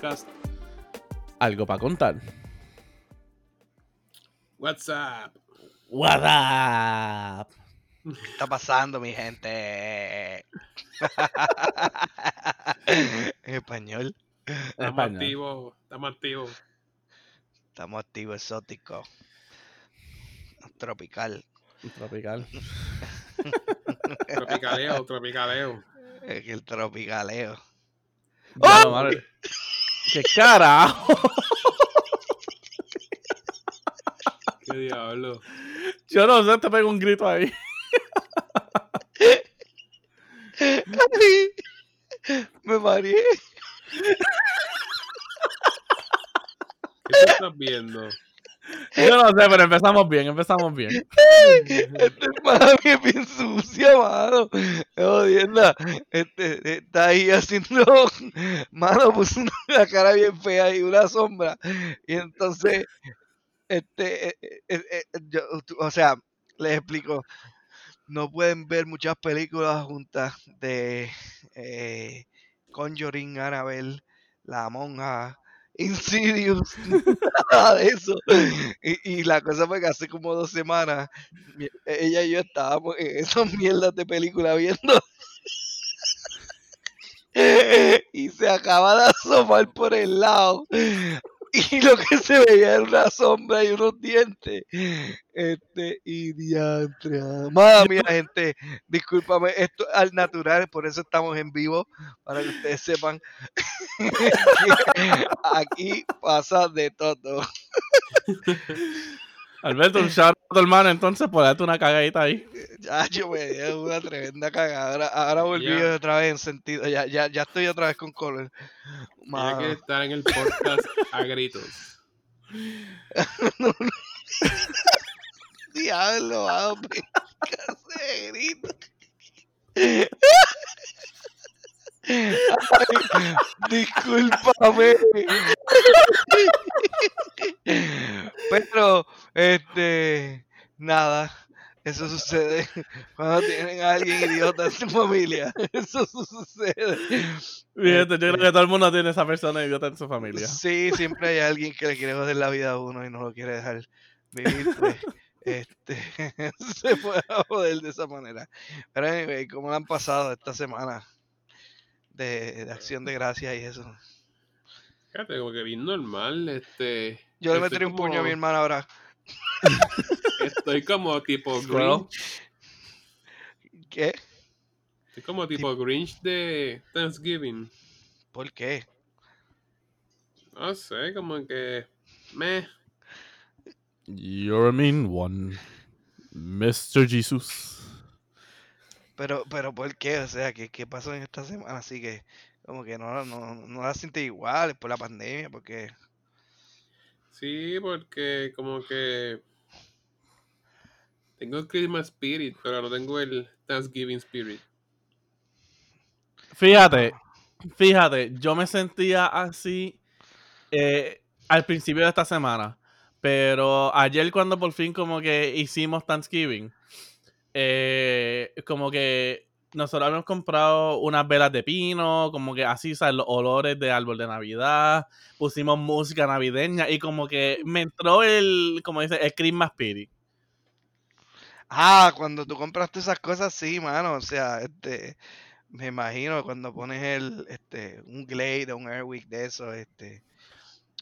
podcast Algo para contar. What's up? What up? ¿Qué está pasando, mi gente? en español. Estamos Español. activos, estamos activos. Estamos activos, exóticos. Tropical. Tropical. Tropicaleo, tropicaleo. Es que El tropicaleo. Madre. ¡Qué carajo! Qué diablo. Yo no sé, te pego un grito ahí. Me mareé. ¿Qué estás viendo? Yo no sé, pero empezamos bien, empezamos bien. Este que es bien sucia, mano. Jodienda. Este, está ahí haciendo. Mano, puso una cara bien fea y una sombra. Y entonces, este, eh, eh, eh, o sea, les explico. No pueden ver muchas películas juntas de eh, Conjuring, Annabelle, La Monja, Insidious, nada de eso. Y, y la cosa fue que hace como dos semanas ella y yo estábamos en esas mierdas de película viendo. y se acaba de asomar por el lado. Y lo que se veía era una sombra y unos dientes. Este, y diantre. Madre mía, gente, discúlpame, esto es al natural, por eso estamos en vivo, para que ustedes sepan que aquí pasa de todo. Alberto, un shout out a tu hermano, entonces, por darte una cagadita ahí. Ya, yo me dio una tremenda cagada. Ahora, ahora volví otra vez en sentido. Ya, ya, ya estoy otra vez con color. Mano, quiere estar en el podcast a gritos. Diablo, mano, ¿qué ese grito? Ay, discúlpame. Pero, este, nada, eso sucede cuando tienen a alguien idiota en su familia. Eso sucede. Fíjate, yo creo que todo el mundo tiene esa persona idiota en su familia. Sí, siempre hay alguien que le quiere joder la vida a uno y no lo quiere dejar vivir, pues, este, se puede joder de esa manera. Pero anyway, ¿cómo le han pasado esta semana de, de acción de gracias y eso? Fíjate, como que bien normal, este... Yo le meteré un puño a mi hermana ahora. Estoy como tipo. Grinch. ¿Qué? Estoy como tipo Grinch de Thanksgiving. ¿Por qué? No sé, como que... Meh. You're a mean one, Mr. Jesus. Pero, pero ¿por qué? O sea, ¿qué, qué pasó en esta semana? Así que, como que no, no, no la siente igual por la pandemia, porque... Sí, porque como que... Tengo el Christmas Spirit, pero no tengo el Thanksgiving Spirit. Fíjate, fíjate, yo me sentía así eh, al principio de esta semana, pero ayer cuando por fin como que hicimos Thanksgiving, eh, como que nosotros habíamos comprado unas velas de pino, como que así, ¿sabes? Los olores de árbol de Navidad, pusimos música navideña y como que me entró el, como dice, el Christmas Spirit. Ah, cuando tú compraste esas cosas, sí, mano. O sea, este, me imagino cuando pones el, este, un Glade o un Airwick de eso, este.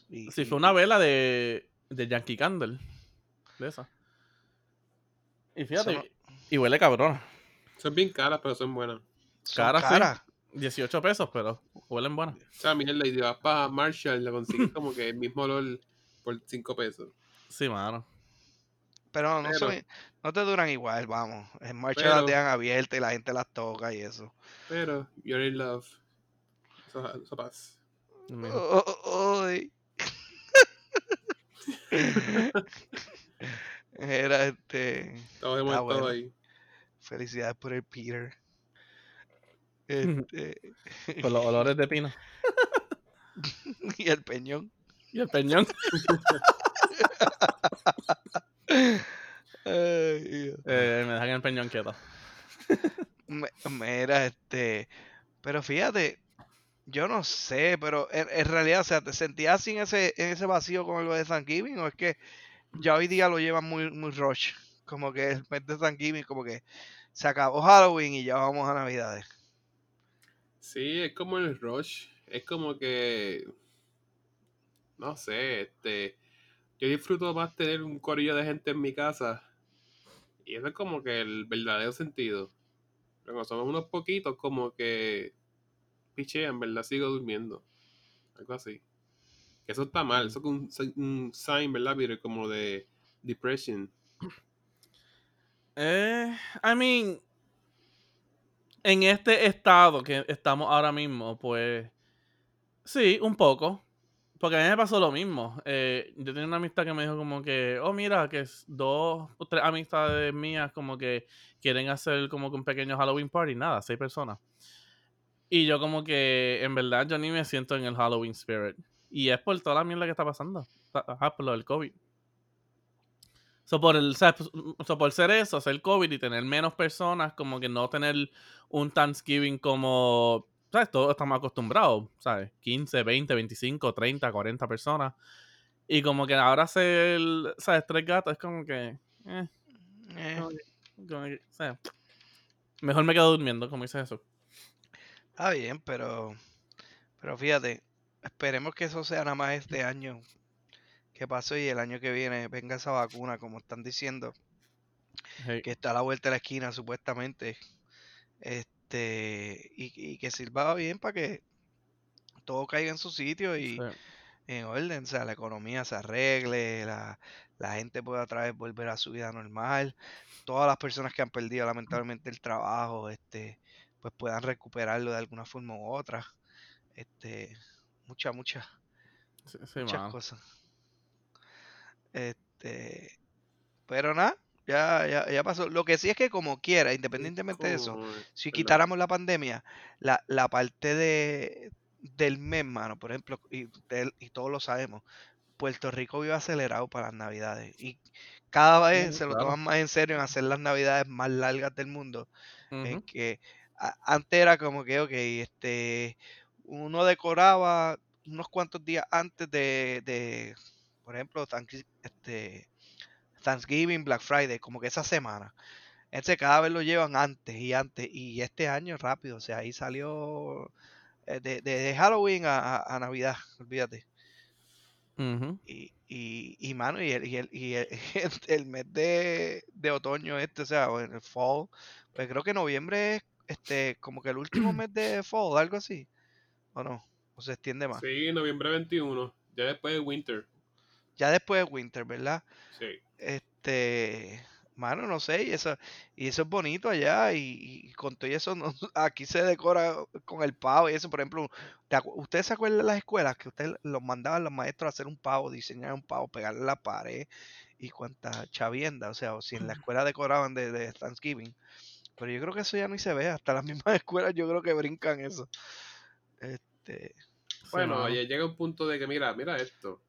y- Sí, fue una vela de, de Yankee Candle. De esa. Y fíjate, y huele cabrón. Son bien caras, pero son buenas. son cara, sí. caras. 18 pesos, pero huelen buenas. O sea, mierda, y vas para Marshall, lo consigues como que el mismo olor por 5 pesos. Sí, mano. Pero no, Pero- son- no te duran igual, vamos. En marcha Pero- las dejan abiertas y la gente las toca y eso. Pero, you're in love. Eso, eso pasa. Oh, oh, oh. Era este. Todos hemos Ah, bueno. ahí. Felicidades por el Peter. Este, Con los olores de pino. y el peñón. Y el peñón. Eh, me dejan el peñón quieto. Mira, este. Pero fíjate, Yo no sé, pero en, en realidad, o sea, ¿te sentías sin ese, en ese vacío con algo de Thanksgiving? ¿O es que ya hoy día lo llevan muy, muy rush? Como que el mes de Thanksgiving, como que se acabó Halloween y ya vamos a Navidades. Sí, es como el rush. Es como que. No sé, este. Yo disfruto más tener un corillo de gente en mi casa. Y eso es como que el verdadero sentido. Pero cuando somos unos poquitos, como que. Piche, en verdad sigo durmiendo. Algo así. Eso está mal. Eso es un, un sign, ¿verdad? Como de depression. Eh, I mean, en este estado que estamos ahora mismo, pues sí, un poco. Porque a mí me pasó lo mismo. Eh, yo tenía una amistad que me dijo como que, oh, mira, que dos o tres amistades mías como que quieren hacer como que un pequeño Halloween party. Nada, seis personas. Y yo como que, en verdad, yo ni me siento en el Halloween spirit. Y es por toda la mierda que está pasando. Ajá, por lo del COVID. So, por, el, so, por ser eso, ser COVID y tener menos personas, como que no tener un Thanksgiving como ¿sabes? Todos estamos acostumbrados, ¿sabes? 15, 20, 25, 30, 40 personas. Y como que ahora hacer, ¿sabes? Tres gatos es como que... Eh, Eh, como que, ¿sabes? Mejor me quedo durmiendo, como dice eso. está bien, pero, pero fíjate, esperemos que eso sea nada más este año que pasó y el año que viene venga esa vacuna, como están diciendo, Hey, que está a la vuelta de la esquina supuestamente. Este, y, y que sirva bien para que todo caiga en su sitio y sí. en orden, o sea, la economía se arregle, la, la gente pueda otra vez volver a su vida normal, todas las personas que han perdido lamentablemente el trabajo, este, pues puedan recuperarlo de alguna forma u otra, este, muchas, muchas, Sí, sí, muchas mano. cosas. Este, pero nada, ya, ya, ya pasó. Lo que sí es que como quiera, independientemente de eso, si quitáramos la pandemia, la, la parte de del mes, mano, por ejemplo, y, y todos lo sabemos, Puerto Rico vive acelerado para las navidades y cada vez Sí, se lo toman más en serio en hacer las navidades más largas del mundo. En que a- antes era como que, ok, este, uno decoraba unos cuantos días antes de, de por ejemplo, este, Thanksgiving, Black Friday, como que esa semana. Entonces cada vez lo llevan antes y antes. Y este año rápido, o sea, ahí salió eh, de, de- de Halloween a, a- a Navidad, olvídate. Y, y, y mano, y el, y el, y el, el mes de, de otoño este, o sea, o en el fall, pues creo que noviembre es este, como que el último mes de fall, algo así. ¿O no? O se extiende más. Sí, noviembre 21. Ya después de Winter. Ya después de winter, ¿verdad? Sí. Este, mano, no sé, y eso, y eso es bonito allá, y, y con todo eso, no- aquí se decora con el pavo y eso, por ejemplo, ¿te acu- ¿ustedes se acuerdan de las escuelas que ustedes los mandaban los maestros a hacer un pavo, diseñar un pavo, pegarle la pared y cuanta chavienda, o sea, o si en la escuela decoraban de, de Thanksgiving, pero yo creo que eso ya ni se ve, hasta las mismas escuelas yo creo que brincan eso. Este, Bueno, ya llega un punto de que, mira, mira esto.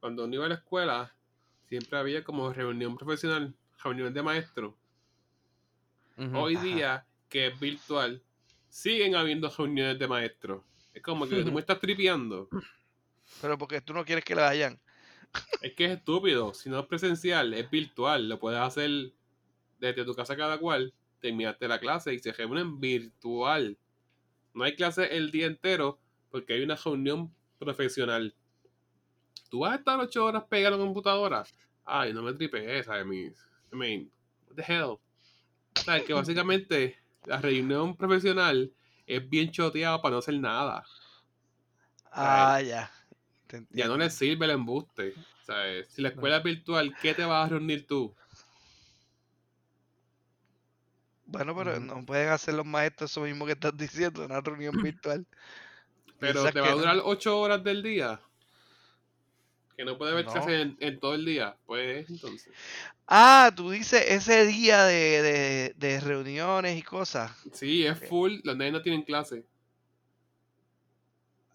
Cuando uno iba a la escuela, siempre había como reunión profesional, reunión de maestros. Hoy Ajá. día, que es virtual, siguen habiendo reuniones de maestros. Es como que tú me estás tripeando. pero porque tú no quieres que la hayan. Es que es estúpido. Si no es presencial, es virtual. Lo puedes hacer desde tu casa cada cual. Terminaste la clase y se reúnen virtual. No hay clase el día entero porque hay una reunión profesional. Tú vas a estar ocho horas pegado a la computadora. Ay, no me tripees, ¿sabes? Mi- I mean, what the hell. ¿Sabes? Que básicamente la reunión profesional es bien choteada para no hacer nada. Ah, ya. Ya no entiendo. le sirve el embuste. ¿Sabes? Si la escuela es virtual, ¿qué te vas a reunir tú? Bueno, pero no pueden hacer los maestros eso mismo que estás diciendo, una reunión virtual. Pero te va a durar ocho horas del día. Que no puede haber No. clase en, en todo el día. Pues entonces. Ah, tú dices ese día de, de, de reuniones y cosas. Sí, es full. Los nenes no tienen clase.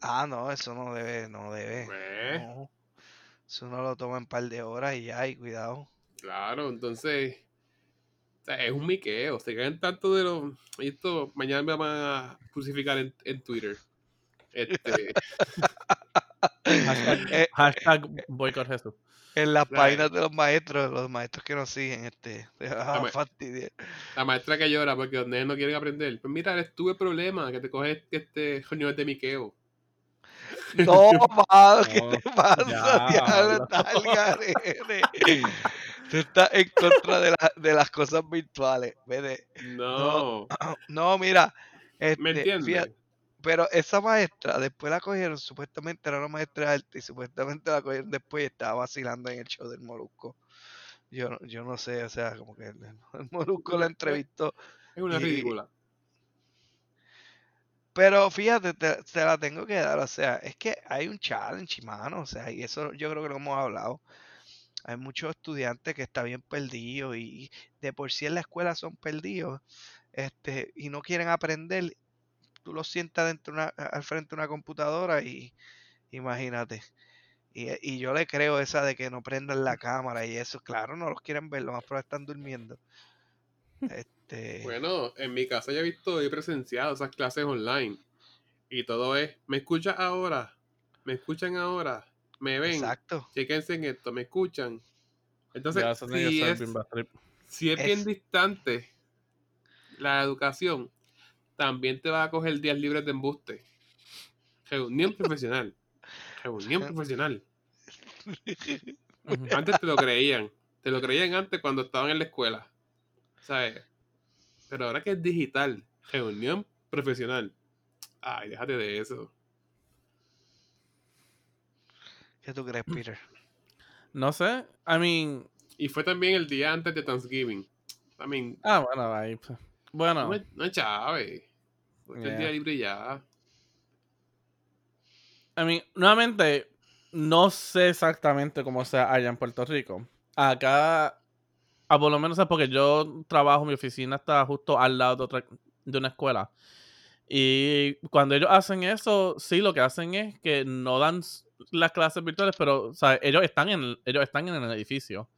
Ah, no, eso no debe, no debe. Pues, No. Eso no lo toma en par de horas y ya, y cuidado. claro, entonces. O sea, es un miqueo. Se caen tanto de los. Esto mañana me van a crucificar en, en Twitter. Este, Hashtag, Eh, hashtag boycott Jesús. en las Right. páginas de los maestros, los maestros que nos siguen, este, ah, fastidiar. la maestra que llora porque los nenes no quieren aprender. Pues mira, eres tú el problema, que te coges este reuniones de miqueo. No, mano, ¿qué No, te pasa? Diablo. Tú estás en contra de, la- de las cosas virtuales. Vete. No, No, mira. Este, ¿me entiendes? fíjate, pero esa maestra, después la cogieron, supuestamente era una maestra de arte y supuestamente la cogieron después y estaba vacilando en el show del Molusco. Yo, no- yo no sé, o sea, como que el, el Molusco la entrevistó. Es una y- ridícula. Pero fíjate, te, te la tengo que dar, o sea, es que hay un challenge, mano, o sea, y eso yo creo que lo hemos hablado. Hay muchos estudiantes que están bien perdidos y de por sí en la escuela son perdidos, este, y no quieren aprender. Tú los sientas dentro una, al frente de una computadora y imagínate. Y, y yo le creo esa de que no prendan la cámara y eso, claro, no los quieren ver, lo más probable están durmiendo. Este, Bueno, en mi casa ya he visto y presenciado esas clases online. Y todo es, ¿me escuchas ahora? ¿Me escuchan ahora? ¿Me ven? exacto. Chequense en esto, ¿me escuchan? Entonces, si, es, si es Es- bien distante la educación, también te va a coger días libres de embuste. Reunión profesional. Reunión profesional. Antes te lo creían. Te lo creían antes cuando estaban en la escuela. ¿Sabes? Pero ahora que es digital, reunión profesional. Ay, déjate de eso. ¿Qué tú crees, Peter? No sé, I mean, Y fue también el día antes de Thanksgiving. I mean, ah, bueno, ahí, pues, bueno, no, no. Fue el día libre ya. I mean, nuevamente, no sé exactamente cómo sea allá en Puerto Rico. Acá, ah, por lo menos es porque yo trabajo, mi oficina está justo al lado de, otra, de una escuela. Y cuando ellos hacen eso, sí, lo que hacen es que no dan las clases virtuales, pero o sea, ellos, están en el, ellos están en el edificio.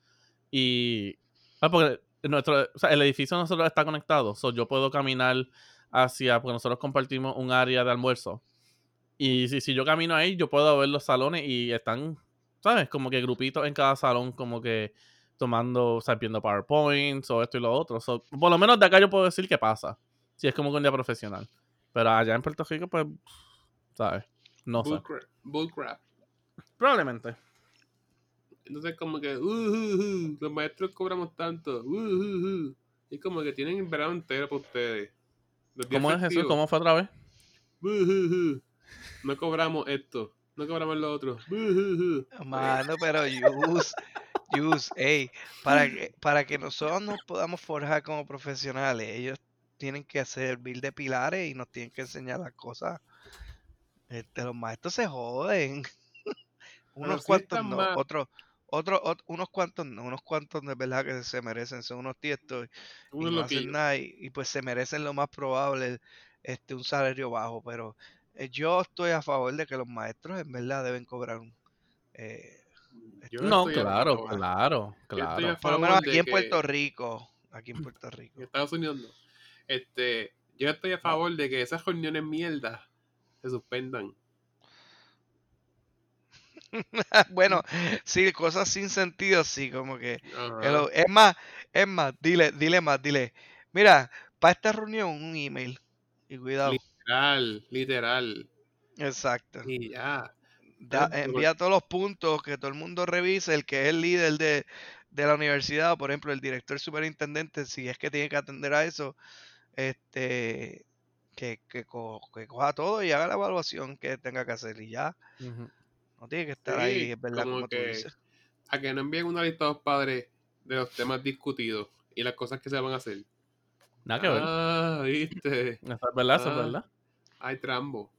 Y. ah, porque nuestro, o sea, el edificio de nosotros está conectado. So yo puedo caminar hacia. Porque nosotros compartimos un área de almuerzo. Y si, si yo camino ahí, yo puedo ver los salones y están, ¿sabes? Como que grupitos en cada salón, como que tomando, o sea, viendo PowerPoints o esto y lo otro. So, por lo menos de acá yo puedo decir qué pasa. Si es como que un día profesional. Pero allá en Puerto Rico, pues, ¿sabes? No sé. Bullcrap. Probablemente. Entonces, como que, uh, uh, uh, los maestros cobramos tanto. Uh, uh, uh. Y como que tienen el verano entero para ustedes. ¿Cómo es Jesús? ¿Cómo fue otra vez? uh, uh, uh. No cobramos esto. No cobramos lo otro. Uh, uh, uh. Mano, pero Yus, Yus, ey, para que, para que nosotros nos podamos forjar como profesionales, ellos tienen que servir de pilares y nos tienen que enseñar las cosas. Este, los maestros se joden. Unos cuantos no, otros, otros, ot- unos cuantos no, unos cuantos de verdad que se merecen, son unos tiestos y Uno no hacen nada y, y pues se merecen lo más probable este un salario bajo, pero eh, yo estoy a favor de que los maestros en verdad deben cobrar un, eh, Yo No, claro, claro, claro. por lo menos aquí en que- Puerto Rico, aquí en Puerto Rico. En Estados Unidos no. Este, yo estoy a favor de que esas reuniones mierda se suspendan. bueno, sí, cosas sin sentido, sí, como que es más, es más, dile, dile más, dile, mira, para esta reunión un email y cuidado, Literal, literal. exacto. Y ya. Da- pero- envía todos los puntos que todo el mundo revise, el que es el líder de, de la universidad, o por ejemplo, el director superintendente, si es que tiene que atender a eso, este que, que, co- que coja todo y haga la evaluación que tenga que hacer y ya. No tiene que estar Sí, ahí, es verdad, como como tú que- dices. A que no envíen una lista a los padres de los temas discutidos y las cosas que se van a hacer. Nada que ver. Ah, viste. Eso es verdad, eso es ah. verdad. Hay trambo.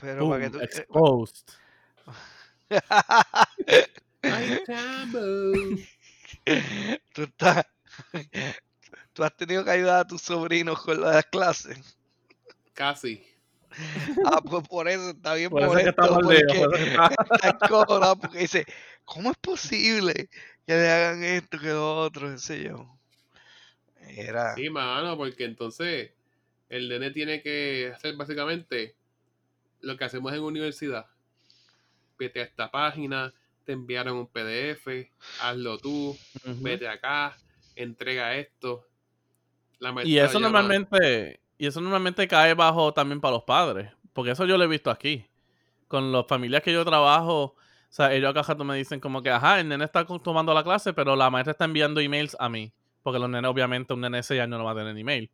Pero para que tú... eh, exposed. Hay trambo. tú estás... Tú has tenido que ayudar a tus sobrinos con las clases. Casi. Ah, pues por eso está bien Por eso es que está lejos, porque por eso que está- está encojonado, porque dice, ¿cómo es posible que le hagan esto, que lo otro, qué sé yo? Era... Sí, mano, porque entonces El nene tiene que hacer básicamente lo que hacemos en universidad. Vete a esta página, te enviaron un PDF, hazlo tú, vete acá, entrega esto. La Y eso normalmente, y eso normalmente cae bajo también para los padres, porque eso yo lo he visto aquí. Con las familias que yo trabajo, o sea, ellos acá me dicen como que, ajá, el nene está tomando la clase, pero la maestra está enviando emails a mí, porque los nenes obviamente un nene 6 años no va a tener email.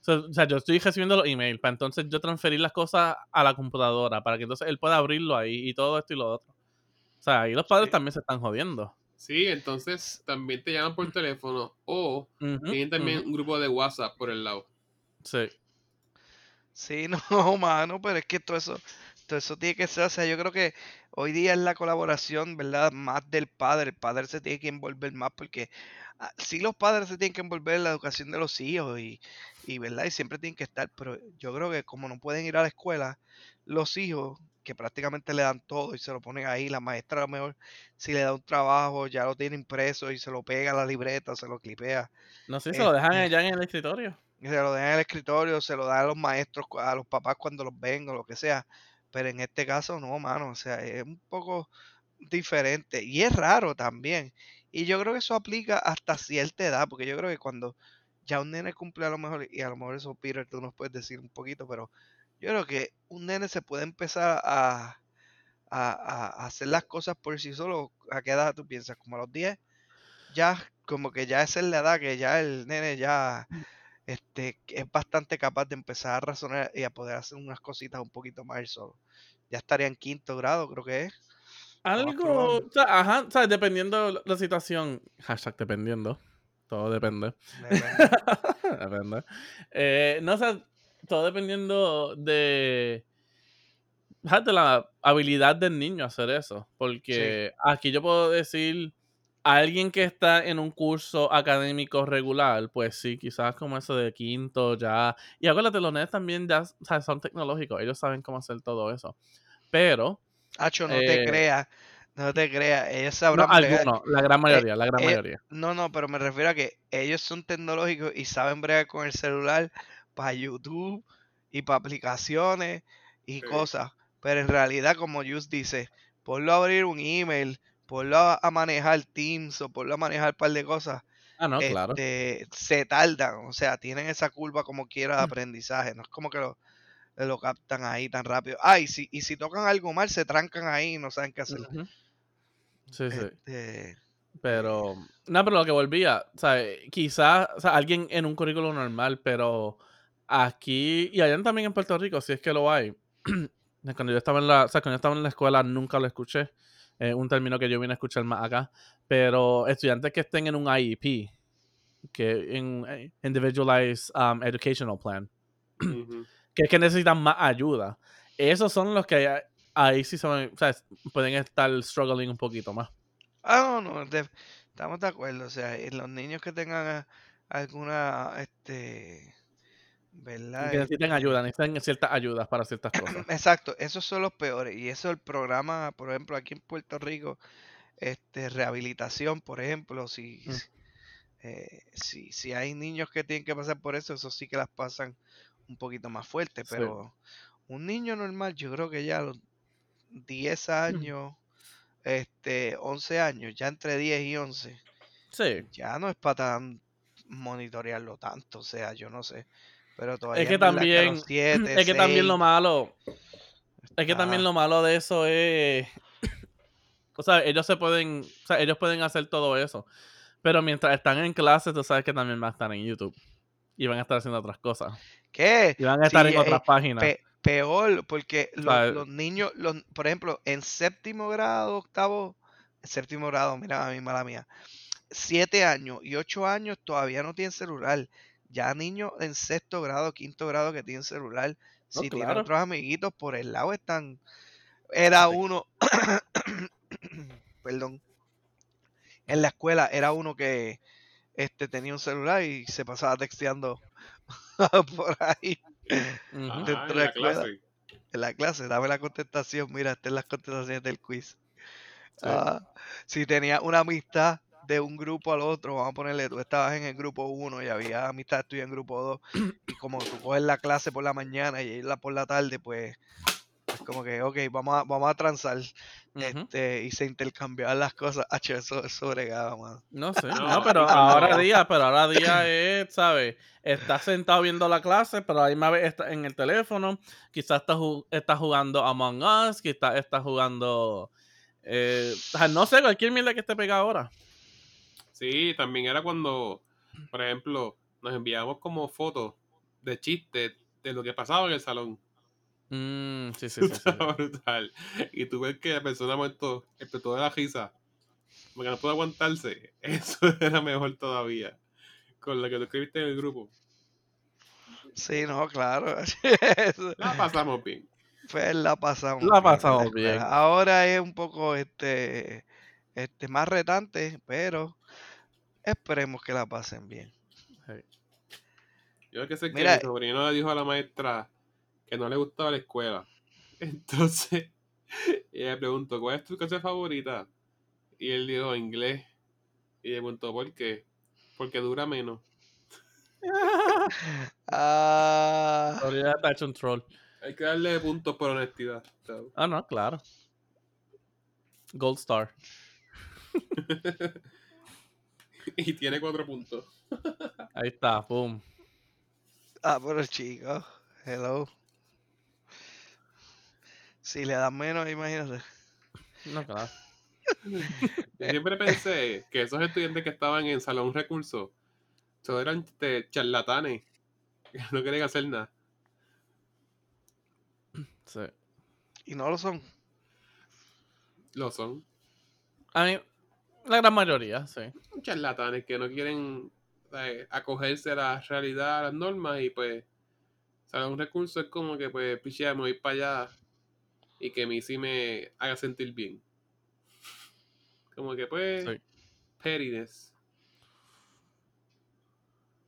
So, o sea, yo estoy recibiendo los emails para entonces yo transferir las cosas a la computadora, para que entonces él pueda abrirlo ahí y todo esto y lo otro. O sea, ahí los padres Sí. también se están jodiendo. Sí, entonces también te llaman por teléfono o tienen también un grupo de WhatsApp por el lado. Sí. Sí, no, mano, pero es que todo eso, todo eso tiene que ser, o sea, yo creo que hoy día es la colaboración, ¿verdad? Más del padre, el padre se tiene que envolver más porque ah, sí los padres se tienen que envolver en la educación de los hijos y, y, ¿verdad? Y siempre tienen que estar, pero yo creo que como no pueden ir a la escuela, los hijos que prácticamente le dan todo y se lo ponen ahí, la maestra a lo mejor si le da un trabajo ya lo tiene impreso y se lo pega a la libreta, se lo clipea. No sé, se lo dejan Este- allá en el escritorio. Se lo dejan en el escritorio, se lo dan a los maestros, a los papás cuando los ven o lo que sea. Pero en este caso no, mano, o sea, es un poco diferente y es raro también. Y yo creo que eso aplica hasta cierta edad, porque yo creo que cuando ya un nene cumple a lo mejor, y a lo mejor eso, Peter, tú nos puedes decir un poquito, pero yo creo que un nene se puede empezar a, a, a- hacer las cosas por sí solo. ¿A qué edad tú piensas? ¿Como a los 10? Ya, como que ya esa es la edad que ya el nene ya este, es bastante capaz de empezar a razonar y a poder hacer unas cositas un poquito más solo. Ya estaría en quinto grado, creo que es. Algo, o sea, ajá, o sea, dependiendo la- la situación, hashtag dependiendo, todo depende, Depende. depende. Eh, no sé, todo dependiendo de, de la habilidad del niño hacer eso, porque aquí yo puedo decir, alguien que está en un curso académico regular, pues sí, quizás como eso de quinto ya, y acuérdate, los también ya o sea, son tecnológicos, ellos saben cómo hacer todo eso, pero... Hacho, no Eh, te creas, no te creas, ellos No, sabrán bregar- algunos, la gran mayoría, la gran eh, mayoría. No, no, pero me refiero a que ellos son tecnológicos y saben bregar con el celular para YouTube y para aplicaciones y Sí. cosas. Pero en realidad, como Just dice, ponlo a abrir un email, ponlo a, a manejar Teams o ponlo a manejar un par de cosas, Ah, no, claro. este, se tardan. O sea, tienen esa curva como quiera de Mm. aprendizaje. No es como que lo, lo captan ahí tan rápido. Ah, y si, y si tocan algo mal, se trancan ahí y no saben qué hacer. Sí, sí. Este, Pero, no, pero lo que volvía, o sea, quizás, o sea, alguien en un currículo normal, pero aquí y allá también en Puerto Rico, si es que lo hay. Cuando yo estaba en la, o sea, cuando yo estaba en la escuela nunca lo escuché. Un término que yo vine a escuchar más acá. Pero estudiantes que estén en un IEP, que en eh, Individualized um, Educational Plan, que es que necesitan más ayuda. Esos son los que eh, ahí sí van- o sea, pueden estar struggling un poquito más. Ah, no, no, de- estamos de acuerdo. O sea, los niños que tengan ah, alguna, este, ¿verdad? Que necesitan ayuda, necesitan ciertas ayudas para ciertas cosas. Exacto, esos son los peores. Y eso el programa, por ejemplo, aquí en Puerto Rico, este, rehabilitación, por ejemplo, si, Mm. si- eh, si, si hay niños que tienen que pasar por eso, eso sí que las pasan un poquito más fuerte. Sí. Pero un niño normal, yo creo que ya a los 10 Mm. años, este, 11 años, ya entre 10 y 11. Sí. ya no es para tan monitorearlo tanto, o sea, yo no sé. Pero todavía Es que también, siete, es que también lo malo, es que también lo malo de eso es, o sea, ellos se pueden, o sea, ellos pueden hacer todo eso, pero mientras están en clase, tú sabes que también van a estar en YouTube y van a estar haciendo otras cosas ¿Qué? y van a estar Sí, en otras eh, páginas. Pe- peor, porque los, niños, los, por ejemplo, en séptimo grado, octavo, séptimo grado, mira, a mi mala mía, siete años y ocho años todavía no tienen celular. Ya niños en sexto grado, quinto grado que tienen celular, No, si tienen otros amiguitos por el lado están. Era uno, perdón, en la escuela era uno que este tenía un celular y se pasaba texteando por ahí Dentro en de la la escuela. clase. en la clase. Dame la contestación, mira, estas son las contestaciones del quiz. Sí. Ah, si tenía una amistad, de un grupo al otro, vamos a ponerle, tú estabas en el grupo 1 y había amistad tuya en grupo 2, y como tú coges la clase por la mañana y irla por la tarde, pues es como que, ok, vamos a, vamos a transar este, y se intercambiaban las cosas. Hacho, eso es sobregado, mano. No sé, No, no, pero cuando- ahora día, pero ahora día es, ¿sabes? Estás sentado viendo la clase, pero a la misma vez está en el teléfono. Quizás estás estás jugando Among Us, quizás estás jugando. eh, no sé, cualquier mierda que esté pegada ahora. Sí, también era cuando, por ejemplo, nos enviábamos como fotos de chistes de lo que pasaba en el salón. Mm, sí, sí, sí. Brutal. Y tú ves que la persona muerto explotó de la risa. Porque no pudo aguantarse. Eso era mejor todavía. Con lo que tú escribiste en el grupo. Sí, no, claro. La pasamos bien. pues la pasamos. La bien pasamos escuela. bien. Ahora es un poco este, este más retante, pero esperemos que la pasen bien. Yo que sé que Mira, mi sobrino le dijo a la maestra que no le gustaba la escuela. Entonces, ella le preguntó, ¿cuál es tu clase favorita? Y él dijo, inglés. Y le preguntó, ¿por qué? Porque dura menos. Ah, un troll. Hay que darle puntos por honestidad. So, Ah, no, claro. Gold Star. y tiene cuatro puntos. Ahí está, boom. ah, pero chicos, hello. Si le dan menos, imagínate. No, claro. Yo siempre pensé que esos estudiantes que estaban en salón recurso, todos eran este, charlatanes, que no querían hacer nada. Sí. Y no lo son. Lo son. A mí, la gran mayoría, sí. Charlatanes que no quieren eh, acogerse a la realidad, a las normas y pues salón recurso es como que pues pichea, me voy para allá y que a mí sí me haga sentir bien. Como que pues Sí. pettiness.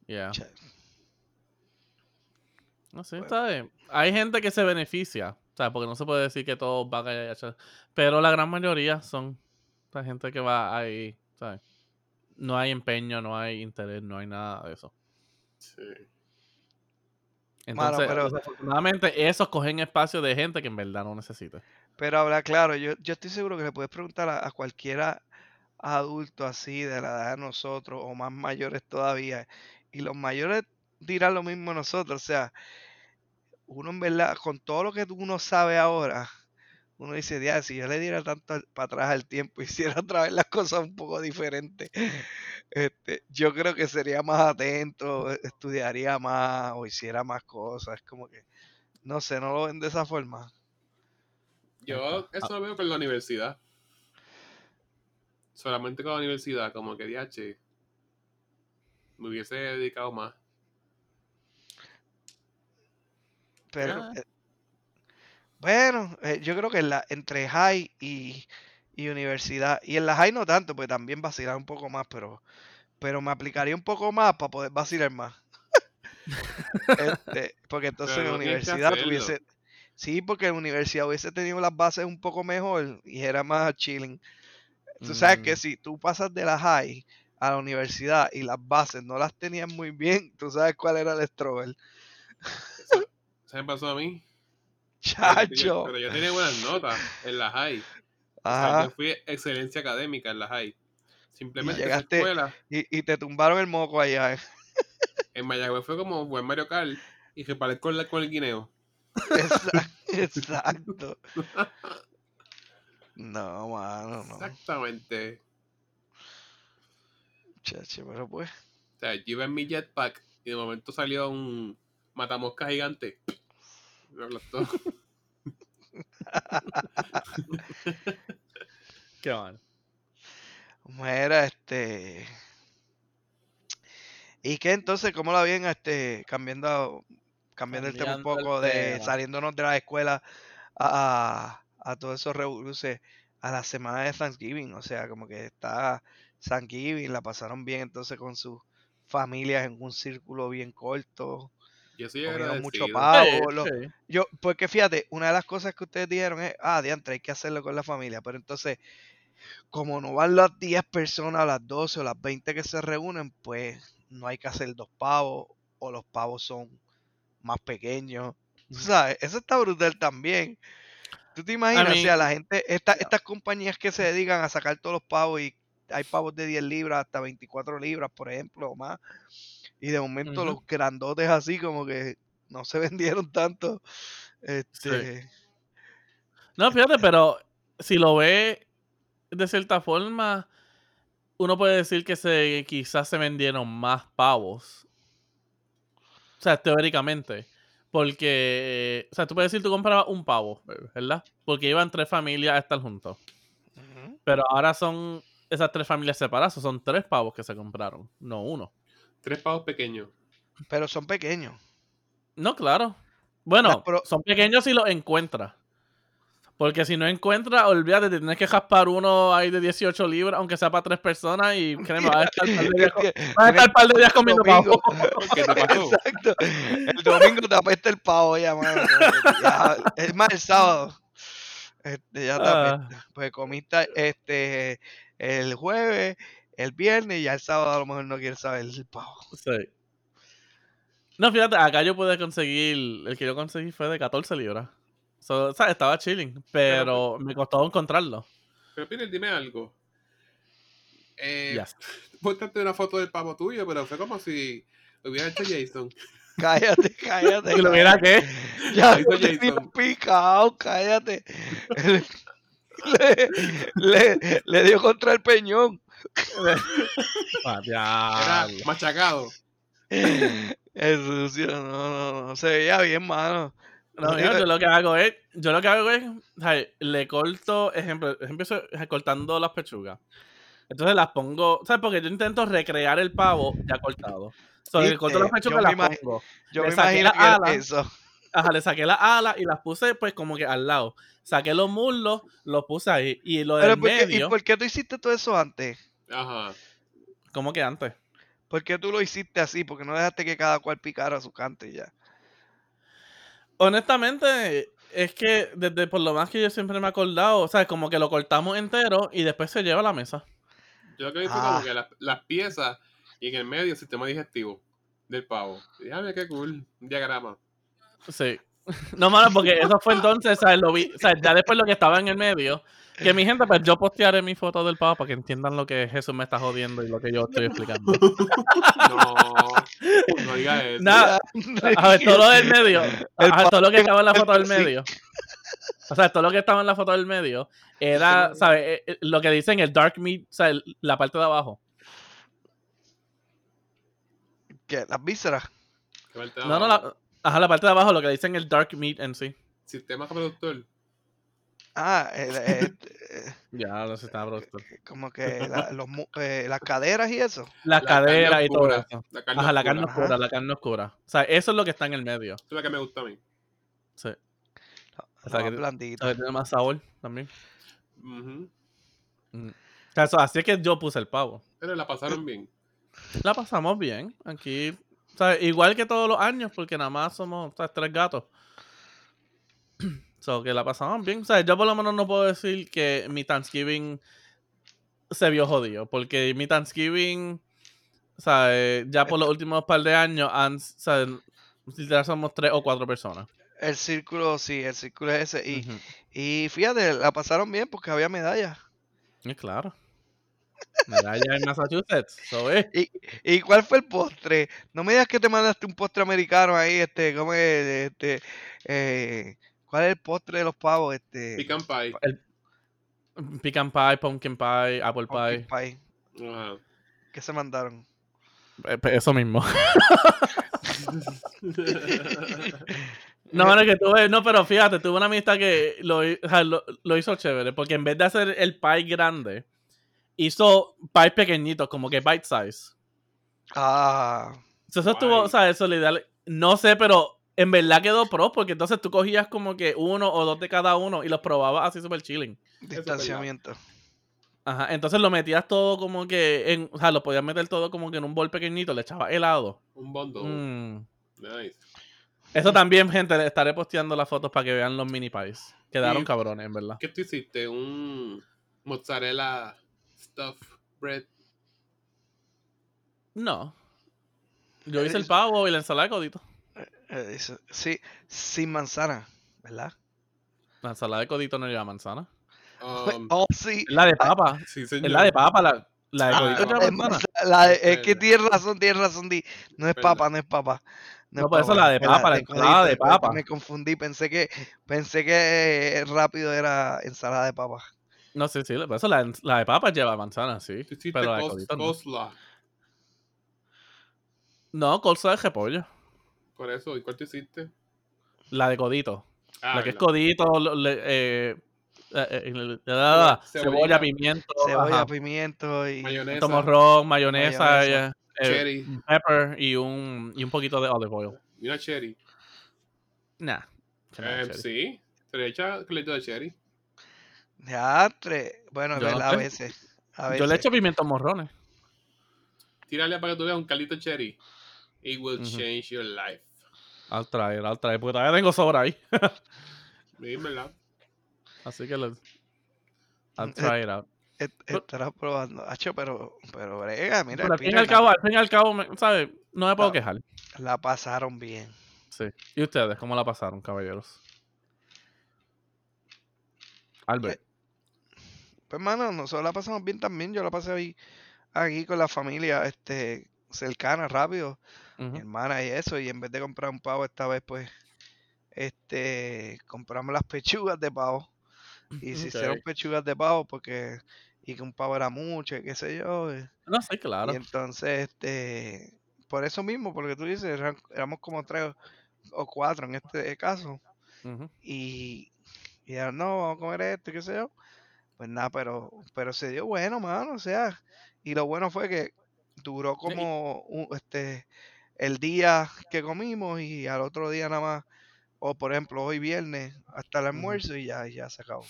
Yeah. Che, No sé, Bueno. ¿sabes? Hay gente que se beneficia, ¿sabes? Porque no se puede decir que todos van a. Pero la gran mayoría son la gente que va ahí, ¿sabes? No hay empeño, no hay interés, no hay nada de eso. Sí. Mano, Entonces, pero- desafortunadamente, esos cogen espacio de gente que en verdad no necesita. Pero habla claro, yo, yo estoy seguro que le puedes preguntar a, a cualquiera adulto así de la edad de nosotros o más mayores todavía. Y los mayores dirán lo mismo nosotros. O sea, uno en verdad, con todo lo que uno sabe ahora, uno dice, "Dia, si yo le diera tanto para atrás al tiempo, hiciera otra vez las cosas un poco diferentes, este, yo creo que sería más atento, e- estudiaría más o hiciera más cosas. Es como que, no sé, no lo ven de esa forma. Yo eso lo veo con la universidad. Solamente con la universidad, como que DH me hubiese dedicado más. Pero, Ah. Bueno, eh, yo creo que en la, entre high y, y universidad, y en la high no tanto, pues también vacilar un poco más, pero, pero me aplicaría un poco más para poder vacilar más. Este, porque entonces en no universidad tuviese, sí, porque en la universidad hubiese tenido las bases un poco mejor y era más chilling. Tú sabes que Mm. si tú pasas de la high a la universidad y las bases no las tenías muy bien, tú sabes cuál era el. Eso, eso me pasó a mí. Chacho. Pero yo tenía buenas notas en la high. O sea, Ajá. yo fui excelencia académica en la high. Simplemente esa llegaste- escuela Y, y te tumbaron el moco allá. en Mayagüez fue como buen Mario Kart y que paré con, la- con el guineo. Exacto. Exacto. No, mano, no. Exactamente. Chacho, pero pues. O sea, yo iba en mi jetpack y de momento salió un matamosca gigante. Me aplastó. Qué mal. Mira, este. ¿Y qué entonces? ¿Cómo la ven este, cambiando, cambiando el tema un poco de tema. saliéndonos de la escuela a, a, a todos esos revoluces a la semana de Thanksgiving? O sea, como que está Thanksgiving, la pasaron bien entonces con sus familias en un círculo bien corto. Yo soy mucho agradecido. pavo. Sí, lo- sí. Yo, porque fíjate, una de las cosas que ustedes dijeron es, ah, diantre, hay que hacerlo con la familia, pero entonces como no van las 10 personas, las 12 o las 20 que se reúnen, pues no hay que hacer dos pavos o los pavos son más pequeños. Sea, eso está brutal también. ¿Tú te imaginas? o sea, la gente, esta- estas compañías que se dedican a sacar todos los pavos y hay pavos de 10 libras hasta 24 libras, por ejemplo, o más. Y de momento los grandotes así como que no se vendieron tanto. Este, No, fíjate, pero si lo ve de cierta forma, uno puede decir que se quizás se vendieron más pavos. O sea, teóricamente. Porque, o sea, tú puedes decir tú comprabas un pavo, ¿verdad? Porque iban tres familias a estar juntos. Pero ahora son esas tres familias separadas, son tres pavos que se compraron, no uno. Tres pavos pequeños. Pero son pequeños. No, claro. Bueno, pro- son pequeños si los encuentras. Porque si no encuentras, olvídate, te tienes que jaspar uno ahí de 18 libras, aunque sea para tres personas, y créeme, vas a estar par de días, co- vas a estar par de días comiendo pavo. ¿Qué te pasó? Exacto. El domingo te apesta el pavo ya, mano. Ya, es más, el sábado. Este, ya te Ah. apesta. Pues comiste este el jueves, el viernes y ya el sábado a lo mejor no quieres saber el pavo. Sí. No, fíjate, acá yo pude conseguir, el que yo conseguí fue de 14 libras. So, o sea, estaba chilling, pero me costó encontrarlo. Pero Peter, dime algo. Eh, Yes. Póntate una foto del pavo tuyo, pero fue como si lo hubiera hecho Jason. Cállate, cállate. Si lo hubiera que, Ya lo Jason. picado, cállate. Le, le- le dio contra el peñón. Ah, Era machacado. Es sucio, no, no, no. Se veía bien, mano. No, yo lo que hago es, yo lo que hago es, le corto, ejemplo, empiezo cortando las pechugas. Entonces las pongo, ¿sabes? Porque yo intento recrear el pavo ya cortado. So, le corto las pechugas y las pongo. Yo Le me saqué imagino la que era ala. eso. Ajá, le saqué las alas y las puse pues como que al lado. Saqué los muslos, los puse ahí. Y lo Pero del ¿por qué- ¿Y medio, por qué tú hiciste todo eso antes? Ajá. como que antes. ¿Por qué tú lo hiciste así? Porque no dejaste que cada cual picara su cante y ya. Honestamente, es que desde por lo más que yo siempre me he acordado, o sea, como que lo cortamos entero y después se lleva a la mesa. Yo lo que vi fue Ah. como que las, las piezas y en el medio el sistema digestivo del pavo. Dije, "Ah, qué cool. Un diagrama. Sí. No, mano, porque eso fue entonces. Lo vi, o sea, ya después lo que estaba en el medio. Que mi gente, pues yo postearé mi foto del pavo para que entiendan lo que Jesús me está jodiendo y lo que yo estoy explicando. No, no digas eso. Nada. A ver, todo lo del medio. El ajá, todo lo que estaba en la foto del medio. O sea, todo lo que estaba en la foto del medio era, ¿sabes? Eh, eh, Lo que dicen el dark meat, o sea, el- la parte de abajo. ¿Qué? ¿Las vísceras? No, no, la, ajá, la parte de abajo, lo que dicen el dark meat en sí. Sistema productor. Ah, el- el- eh, Ya, lo sé, está bruto. como que la- los, mu- eh, las caderas y eso. Las La caderas y todo eso. La carne Ajá, la oscura. carne oscura, Ajá. la carne oscura. O sea, eso es lo que está en el medio. Eso es lo que me gusta a mí. Sí. O la sea, que- blandita. O sea, tiene más sabor también. Mm. O sea, eso- así es que yo puse el pavo. Pero la pasaron bien. La pasamos bien. Aquí, o sea, igual que todos los años, porque nada más somos o sea, tres gatos. So, que la pasamos bien. O sea, yo por lo menos no puedo decir que mi Thanksgiving se vio jodido, porque mi Thanksgiving, o sea, eh, ya por los últimos par de años, han, o sea, literal somos tres o cuatro personas. El círculo, sí, el círculo es ese. Y, y fíjate, la pasaron bien porque había medallas. Y claro. Medalla en Massachusetts. So, eh. ¿Y cuál fue el postre? No me digas que te mandaste un postre americano ahí, este, ¿cómo es? Este, eh, ¿cuál es el postre de los pavos? Este, Pecan pie. Pecan pie, pumpkin pie, apple pumpkin pie. pie. ¿Qué se mandaron? Eh, pues, Eso mismo. No, no, que tuve, no, pero fíjate, tuve una amistad que lo, hi- o sea, lo, lo hizo chévere, porque en vez de hacer el pie grande, hizo pies pequeñitos, como que bite size. Ah, So, Eso estuvo, o sea, eso le da, no sé, pero en verdad quedó pro, porque entonces tú cogías como que uno o dos de cada uno y los probabas así super chilling. distanciamiento. Ajá, entonces lo metías todo como que, en, o sea, lo podías meter todo como que en un bol pequeñito, le echabas helado. Un bondo. Mm. Nice. Eso también, gente, le estaré posteando las fotos para que vean los mini pies. Quedaron Y- cabrones, en verdad. ¿Qué tú hiciste? ¿Un, mozzarella stuff bread. No. Yo hice el pavo y la ensalada de codito. Eh, sí, sin manzana, ¿verdad? La ensalada de codito no lleva manzana. Um, oh, sí. Es la de papa. sí, Es la de papa. La, la de Ah, codito Es lleva más, manzana. la de- es que tienes razón, tienes razón. Di. No es papa, no es papa. No, es por eso papa, la de papa, la ensalada de papa. Me confundí, pensé que pensé que rápido era ensalada de papa. No sé, sí, por eso la, la de papa lleva manzana, sí. Pero la de cos- codito no. No, colza de repollo. Por eso, ¿y cuál tú hiciste? La de codito. Ah, la que es codito, le- eh, eh, eh, ah, Cebolla, cebolla, pimiento, Cebolla, ajá, pimiento y Mayonesa. tomorrón, mayonesa, Mayonesa. eh, eh, Cherry. pepper y un, y un poquito de olive oil. Y una cherry. Nah. Eh, cherry. sí. Se le echa cleta de cherry. Teatre. Bueno, Yo es no verdad, a veces. A Yo le veces. echo pimientos morrones. Tírale para que tú veas un caldito de cherry. It will change your life. Al traer, al traer, porque todavía tengo sobra ahí. Sí, ¿verdad? Así que le, I'll try it out. Et- Estarás probando. Hacho, pero, pero brega, mira, Pero al el fin y al cabo, al fin y al cabo, ¿sabes? No me puedo Ah. quejar. la, la pasaron bien. Sí. ¿Y ustedes cómo la pasaron, caballeros? Albert. Pues, mano, nosotros la pasamos bien también. Yo la pasé ahí, aquí con la familia, este, cercana, rápido. Mi hermana y eso, y en vez de comprar un pavo esta vez, pues, este, compramos las pechugas de pavo. Y se hicieron pechugas de pavo porque, y que un pavo era mucho, y qué sé yo. y- No sé, claro. Y entonces, este, por eso mismo, porque tú dices, eran- éramos como tres o cuatro en este caso, y, y ya, no, vamos a comer esto, y qué sé yo. Pues nada, pero, pero se dio bueno, mano, o sea, y lo bueno fue que duró como un- este el día que comimos y al otro día nada más, o por ejemplo hoy viernes hasta el almuerzo y ya, ya se acabó.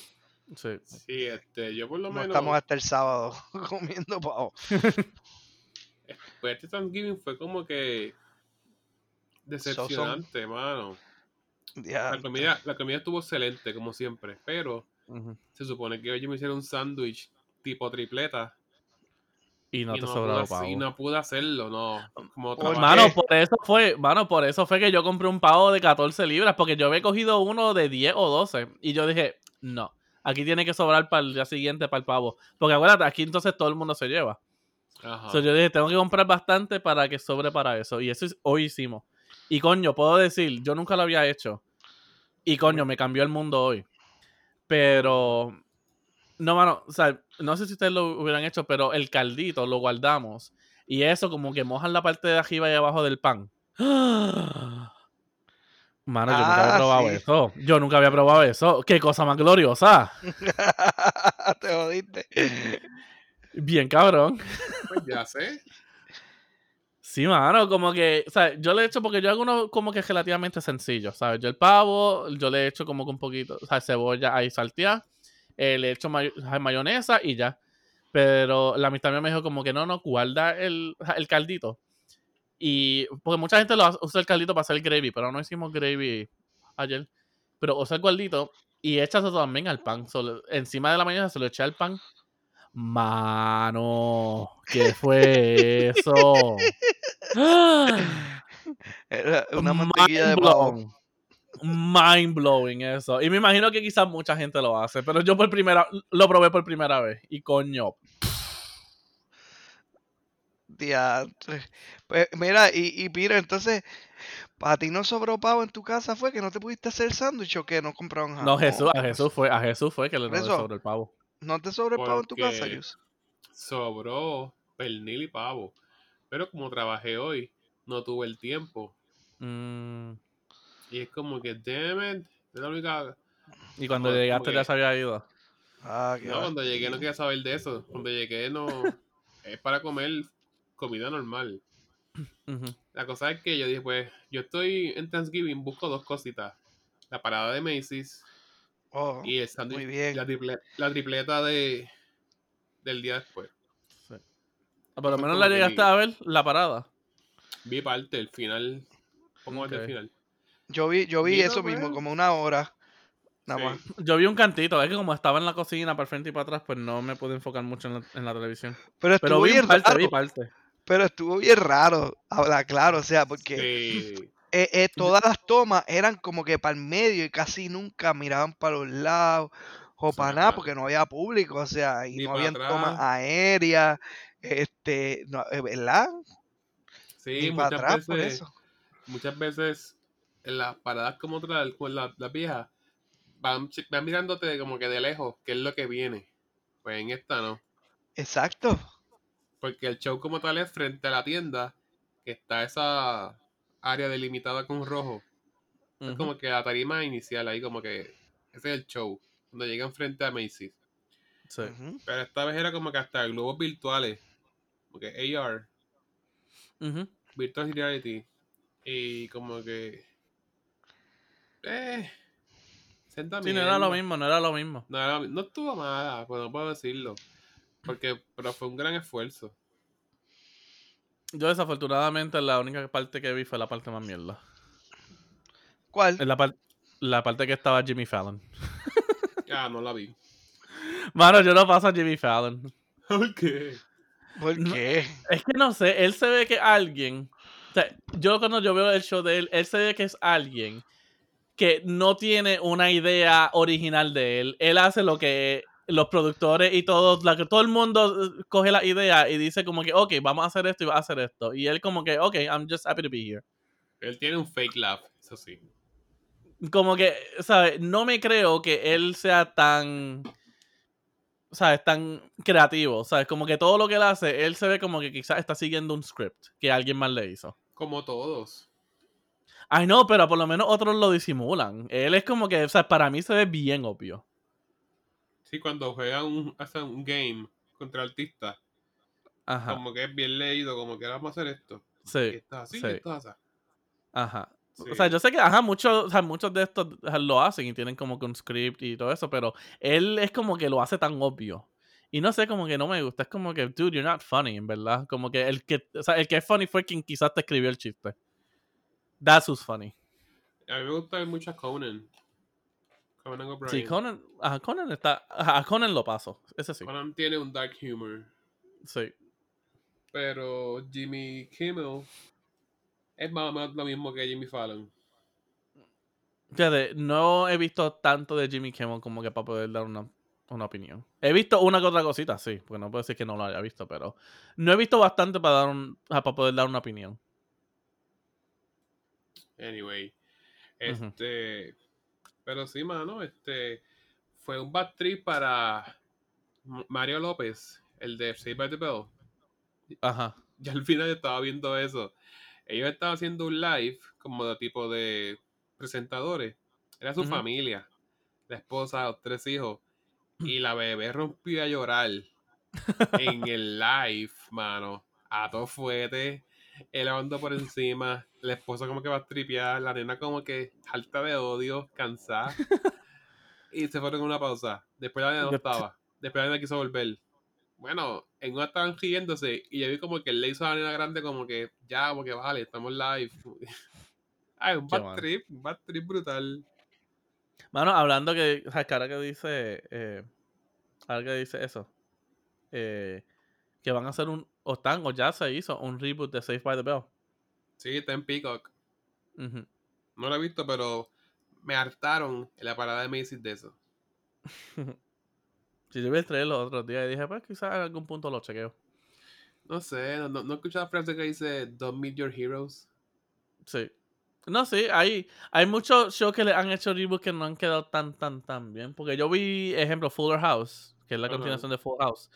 Sí. Sí, este, yo por lo No menos. estamos hasta el sábado comiendo pavo. Pues este Thanksgiving fue como que. Decepcionante, mano. Ya, La comida, la comida estuvo excelente, como siempre. Pero se supone que hoy yo me hicieron un sándwich tipo tripleta. Y no y, te no sobraba pude, pavo. y no pude hacerlo, no. Como ¿Por trabajé- Mano, por eso fue, mano, por eso fue que yo compré un pavo de 14 libras, porque yo había cogido uno de 10 o 12. Y yo dije, no, aquí tiene que sobrar para el día siguiente para el pavo. Porque acuérdate, aquí entonces todo el mundo se lleva. Ajá. So, yo dije, tengo que comprar bastante para que sobre para eso. Y eso es- hoy hicimos. Y coño, puedo decir, yo nunca lo había hecho. Y coño, me cambió el mundo hoy. Pero, no, mano, o sea, no sé si ustedes lo hubieran hecho, pero el caldito lo guardamos. Y eso como que mojan la parte de arriba y abajo del pan. Mano, yo nunca había Ah, probado sí. eso. Yo nunca había probado eso. Qué cosa más gloriosa. te jodiste. Bien cabrón. Pues ya sé. Sí, mano, como que, o sea, yo le he hecho porque yo hago uno como que relativamente sencillo, ¿sabes? Yo el pavo, yo le he hecho como que un poquito, o sea, cebolla ahí salteada, eh, le he hecho mayo- mayonesa y ya. Pero la amistad mía me dijo como que no, no, guarda el, el caldito. Y, porque mucha gente lo usa el caldito para hacer gravy, pero no hicimos gravy ayer. Pero usa el caldito y echas también al pan. Solo- encima de la mañana se lo eché al pan. Mano, ¿qué fue eso? Era una mantequilla de. Mind blowing eso. Y me imagino que quizás mucha gente lo hace, pero yo por primera lo probé por primera vez. Y coño. Diantre. Pues mira, y, y Peter, entonces, ¿para ti no sobró pavo en tu casa fue que no te pudiste hacer sándwich o que no compraron jamón? No, Jesús, a Jesús fue, a Jesús fue que le eso. sobre el pavo. ¿No te sobró el pavo en tu casa, Yus? Sobró pernil y pavo. Pero como trabajé hoy, no tuve el tiempo. Mm, Y es como que, damn it. Es la única. y cuando Como- llegaste como ya que- se había ido. Ah, qué No, va. cuando llegué no quería saber de eso. Cuando llegué no. Es para comer comida normal. La cosa es que yo dije, pues, yo estoy en Thanksgiving, busco dos cositas. La parada de Macy's Oh, y el sándwich. muy bien. La, triple- la tripleta de del día después. Sí. Ah, Por lo menos la llegaste a ver, la parada. Vi parte, el final. Un poco más Ok. del final. Yo vi, yo vi eso mismo, pues. como una hora. Nada Sí. más. Yo vi un cantito, es que como estaba en la cocina para frente y para atrás, pues no me pude enfocar mucho en la, en la televisión. Pero Pero estuvo vi parte, raro. vi parte. Pero estuvo bien raro. Habla claro, o sea, porque Sí. eh, eh, todas las tomas eran como que para el medio y casi nunca miraban para los lados o para nada porque no había público, o sea, y Ni no habían tomas atrás. aéreas, este, no, eh, ¿verdad? Sí, Ni para muchas atrás por veces, eso. muchas veces en las paradas como tal, con la- las viejas, van, van mirándote como que de lejos, qué es lo que viene. Pues en esta no. Exacto. Porque el show como tal es frente a la tienda, que está esa área delimitada con rojo. Es como que la tarima inicial ahí, como que ese es el show, cuando llegan frente a Macy's. Sí. Pero esta vez era como que hasta globos virtuales, como que AR, Ujú. Virtual Reality, y como que... Eh... Sí, no era lo mismo, no era lo mismo. No, era- no estuvo mala, pues no puedo decirlo. Porque, pero fue un gran esfuerzo. Yo desafortunadamente la única parte que vi fue la parte más mierda. ¿Cuál? Es la, par- la parte que estaba Jimmy Fallon. Ah, no la vi. Mano, yo no paso a Jimmy Fallon. ¿Por qué? ¿Por no- qué? Es que no sé, él se ve que alguien. O sea, yo cuando yo veo el show de él, él se ve que es alguien que no tiene una idea original de él. Él hace lo que los productores y todos, la que todo el mundo eh, coge la idea y dice como que, ok, vamos a hacer esto y va a hacer esto. Y él como que, ok, I'm just happy to be here. Él tiene un fake laugh, eso sí. Como que, ¿sabes? No me creo que él sea tan, ¿sabes? Tan creativo, ¿sabes? Como que todo lo que él hace, él se ve como que quizás está siguiendo un script que alguien más le hizo. Como todos. Ay, no, pero por lo menos otros lo disimulan. Él es como que, o sea, para mí se ve bien obvio. Sí, cuando juegan un, hacen un game contra artistas, Ajá. como que es bien leído, como que vamos a hacer esto. Sí, esto es así, sí. así. ajá. O sea, yo sé que, ajá, muchos, o sea, muchos de estos lo hacen y tienen como que un script y todo eso, pero él es como que lo hace tan obvio. Y no sé, como que no me gusta. Es como que, dude, you're not funny, en verdad. Como que el que, o sea, el que es funny fue quien quizás te escribió el chiste. That's who's funny. A mí me gusta mucho Conan. Conan O'Brien. Sí, Conan, ajá, Conan está, a Conan lo paso. Ese sí. Conan tiene un dark humor. Sí. Pero Jimmy Kimmel es más o menos lo mismo que Jimmy Fallon. Fíjate, no he visto tanto de Jimmy Kimmel como que para poder dar una, una opinión. He visto una que otra cosita, sí, porque no puedo decir que no lo haya visto, pero no he visto bastante para, dar un, para poder dar una opinión. Anyway. Este. Pero sí, mano, este. Fue un bad trip para Mario López, el de Save by the Bell. Ajá. Ya al final yo estaba viendo eso. Ellos estaban haciendo un live como de tipo de presentadores. Era su familia, la esposa, los tres hijos. Y la bebé rompió a llorar en el live, mano. A todo fuete. Él ando por encima. La esposa como que va a tripear. La nena como que alta de odio, cansada. Y se fueron en una pausa. Después la nena no estaba. Después la nena quiso volver. Bueno, en una estaban riéndose y yo vi como que él le hizo a la nena grande como que ya, como que vale, estamos live. Ay, un bad trip, un bad trip brutal. Mano, hablando que, o sea, que ahora que dice, eh, ahora que dice eso, eh, que van a hacer un, o están, o ya se hizo, un reboot de Safe by the Bell. Sí, está en Peacock. Ujú. No lo he visto, pero me hartaron en la parada de Macy's de eso. Si yo vi el trailer los otros días y dije, pues quizás en algún punto lo chequeo. No sé, no, no, no he escuchado la frase que dice Don't meet your heroes. Sí. No, sí, hay, hay muchos shows que le han hecho reboot que no han quedado tan, tan, tan bien. Porque yo vi, ejemplo, Fuller House, que es la continuación de Full House.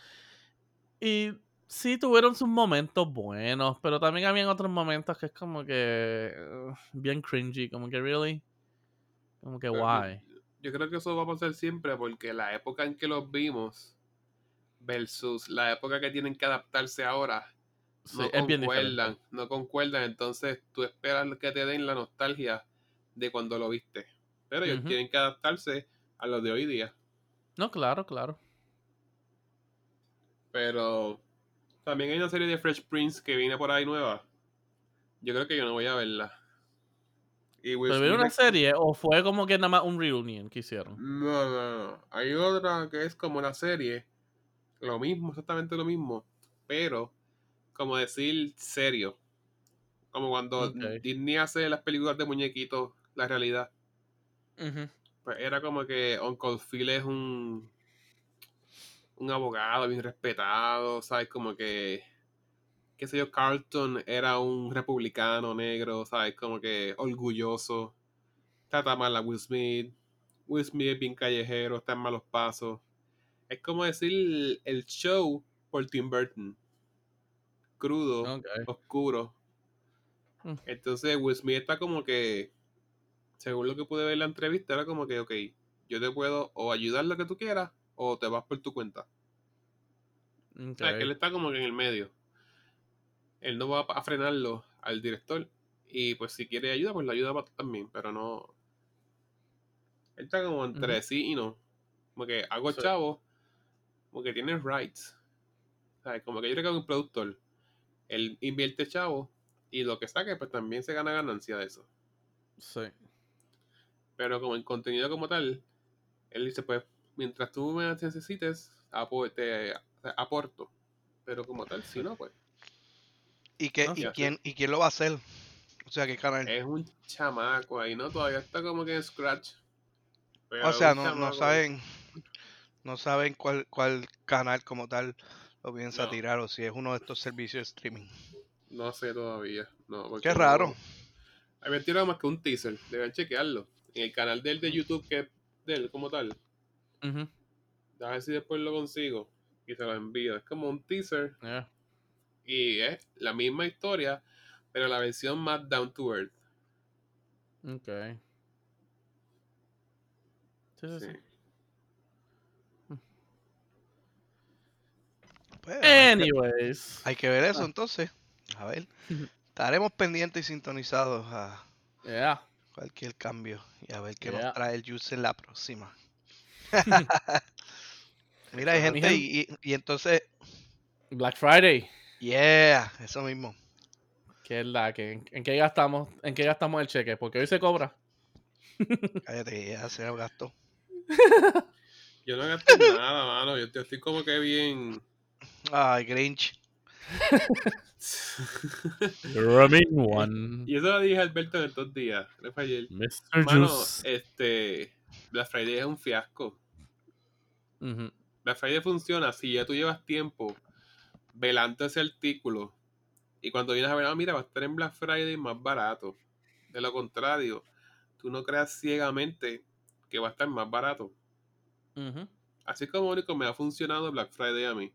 Y sí tuvieron sus momentos buenos, pero también habían otros momentos que es como que uh, bien cringy, como que really. Como que why. Yo, yo creo que eso va a pasar siempre porque la época en que los vimos versus la época que tienen que adaptarse ahora Sí, no concuerdan, no concuerdan, entonces tú esperas que te den la nostalgia de cuando lo viste. Pero ellos tienen que adaptarse a lo de hoy día. No, claro, claro. Pero también hay una serie de Fresh Prince que viene por ahí nueva. Yo creo que yo no voy a verla. Y Will ¿Pero vieron Smith una serie o fue como que nada más un reunion que hicieron? No, no, no. Hay otra que es como una serie. Lo mismo, exactamente lo mismo. Pero, como decir serio. Como cuando. Disney hace las películas de muñequitos, la realidad. Pues era como que Uncle Phil es un. Un abogado bien respetado, ¿sabes? Como que. Qué sé yo, Carlton era un republicano negro, ¿sabes? Como que orgulloso. Trata mal a Will Smith. Will Smith es bien callejero, está en malos pasos. Es como decir el show por Tim Burton. Crudo, oscuro. Mm. Entonces Will Smith está como que, según lo que pude ver en la entrevista, era como que, ok, yo te puedo o ayudar lo que tú quieras o te vas por tu cuenta. O sea, que él está como que en el medio. Él no va a frenarlo al director. Y pues si quiere ayuda, pues la ayuda para también. Pero no. Él está como entre sí y no. Como que hago Sí. chavo. Como que tiene rights. O sea, como que yo creo que un productor. Él invierte chavo. Y lo que saque, pues también se gana ganancia de eso. Sí. Pero como el contenido como tal, él dice, pues, mientras tú me necesites, te, aporto. Pero como tal, si no, pues. ¿Y, qué, y, quién, ¿Y quién lo va a hacer? O sea, ¿qué canal? Es un chamaco ahí, ¿no? Todavía está como que en Scratch. Pero o sea, no, no saben no saben cuál, cuál canal como tal lo piensa No. tirar o si es uno de estos servicios de streaming. No sé todavía. No, porque Qué raro. Había tirado más que un teaser. Deben chequearlo. En el canal de él de YouTube, que es de él como tal. A ver si después lo consigo. Y se lo envío. Es como un teaser. Yeah. Y es la misma historia. Pero la versión más down to earth. Ok. Sí, sí, Sí. sí. Pues, hay, Anyways. hay que ver eso Ah. entonces. A ver. Estaremos pendientes y sintonizados a Yeah. cualquier cambio y a ver qué Yeah. nos trae el Juice en la próxima. Mira, hay gente gen- y, y- y entonces, Black Friday. yeah, eso mismo. ¿Qué es la que en, en qué gastamos? ¿En qué gastamos el cheque? Porque hoy se cobra. Cállate, ya se lo gastó. Yo no gasté nada, mano. Yo, estoy como que bien. Ay, Grinch. One. y eso lo dije a Alberto en estos días. Mr. Mano, Juice. este. Black Friday es un fiasco. Black Friday funciona si ya tú llevas tiempo velando ese artículo y cuando vienes a ver, ah, mira, va a estar en Black Friday más barato. De lo contrario, tú no creas ciegamente que va a estar más barato. Así como único me ha funcionado Black Friday a mí.